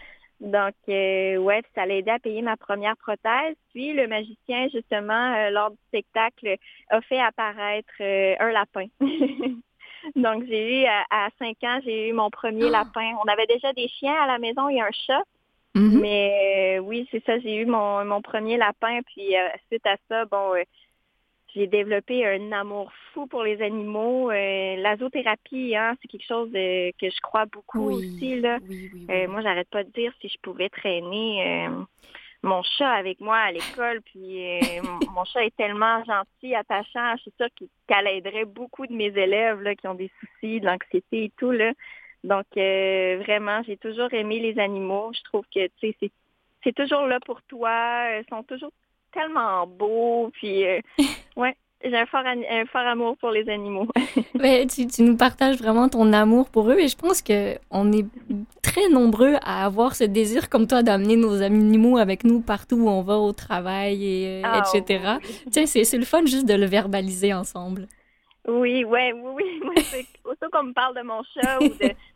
Donc, euh, ouais, puis ça l'a aidé à payer ma première prothèse. Puis, le magicien, justement, euh, lors du spectacle, a fait apparaître euh, un lapin. [LAUGHS] Donc, j'ai eu, à, à 5 ans, j'ai eu mon premier lapin. On avait déjà des chiens à la maison et un chat. Mhm. Mais euh, oui, c'est ça, j'ai eu mon, mon premier lapin. Puis, euh, suite à ça, bon, euh, j'ai développé un amour fou pour les animaux. Euh, la zoothérapie, hein, c'est quelque chose de- que je crois beaucoup Oui, aussi, là. oui, oui, oui. Euh, moi, j'arrête pas de dire si je pouvais traîner euh, mon chat avec moi à l'école. Puis euh, mon- chat est tellement gentil, attachant. Je suis sûre qu'il- qu'elle aiderait beaucoup de mes élèves là, qui ont des soucis, de l'anxiété et tout. Là. Donc, euh, vraiment, j'ai toujours aimé les animaux. Je trouve que tu sais, c'est c'est toujours là pour toi. Ils sont toujours tellement beaux. Puis, euh, [LAUGHS] ouais, j'ai un fort, un fort amour pour les animaux. [LAUGHS] [LAUGHS] Ben, tu, tu nous partages vraiment ton amour pour eux et je pense que on est très nombreux à avoir ce désir comme toi d'amener nos animaux avec nous partout où on va au travail et euh, Ah, etc. Tiens, c'est le fun juste de le verbaliser ensemble. Oui, ouais, oui, oui. [LAUGHS] Moi, aussitôt qu'on me parle de mon chat ou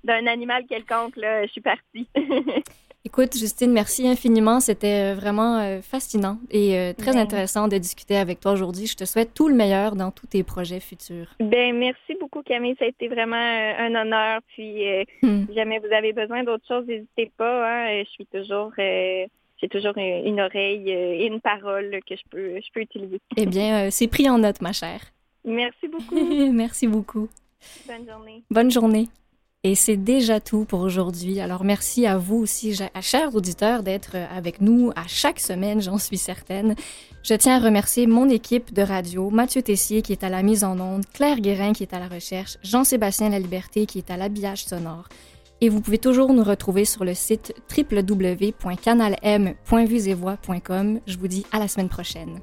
d'un animal quelconque, là, je suis partie. Écoute, Justine, merci infiniment. C'était euh, vraiment euh, fascinant et euh, très Ben. intéressant de discuter avec toi aujourd'hui. Je te souhaite tout le meilleur dans tous tes projets futurs. ben, merci beaucoup, Camille. Ça a été vraiment un honneur. Puis, euh, Hmm. si jamais vous avez besoin d'autre chose, n'hésitez pas. Hein. Je suis toujours, euh, j'ai toujours une, une oreille et une parole que je peux, je peux utiliser. Eh bien, euh, c'est pris en note, ma chère. Merci beaucoup. [LAUGHS] merci beaucoup. Bonne journée. Bonne journée. Et c'est déjà tout pour aujourd'hui. Alors merci à vous aussi, chers auditeurs, d'être euh, avec nous à chaque semaine, j'en suis certaine. Je tiens à remercier mon équipe de radio, Mathieu Tessier qui est à la mise en onde, Claire Guérin qui est à la recherche, Jean-Sébastien Laliberté qui est à l'habillage sonore. Et vous pouvez toujours nous retrouver sur le site www.canalm.vuesetvoix.com. Je vous dis à la semaine prochaine.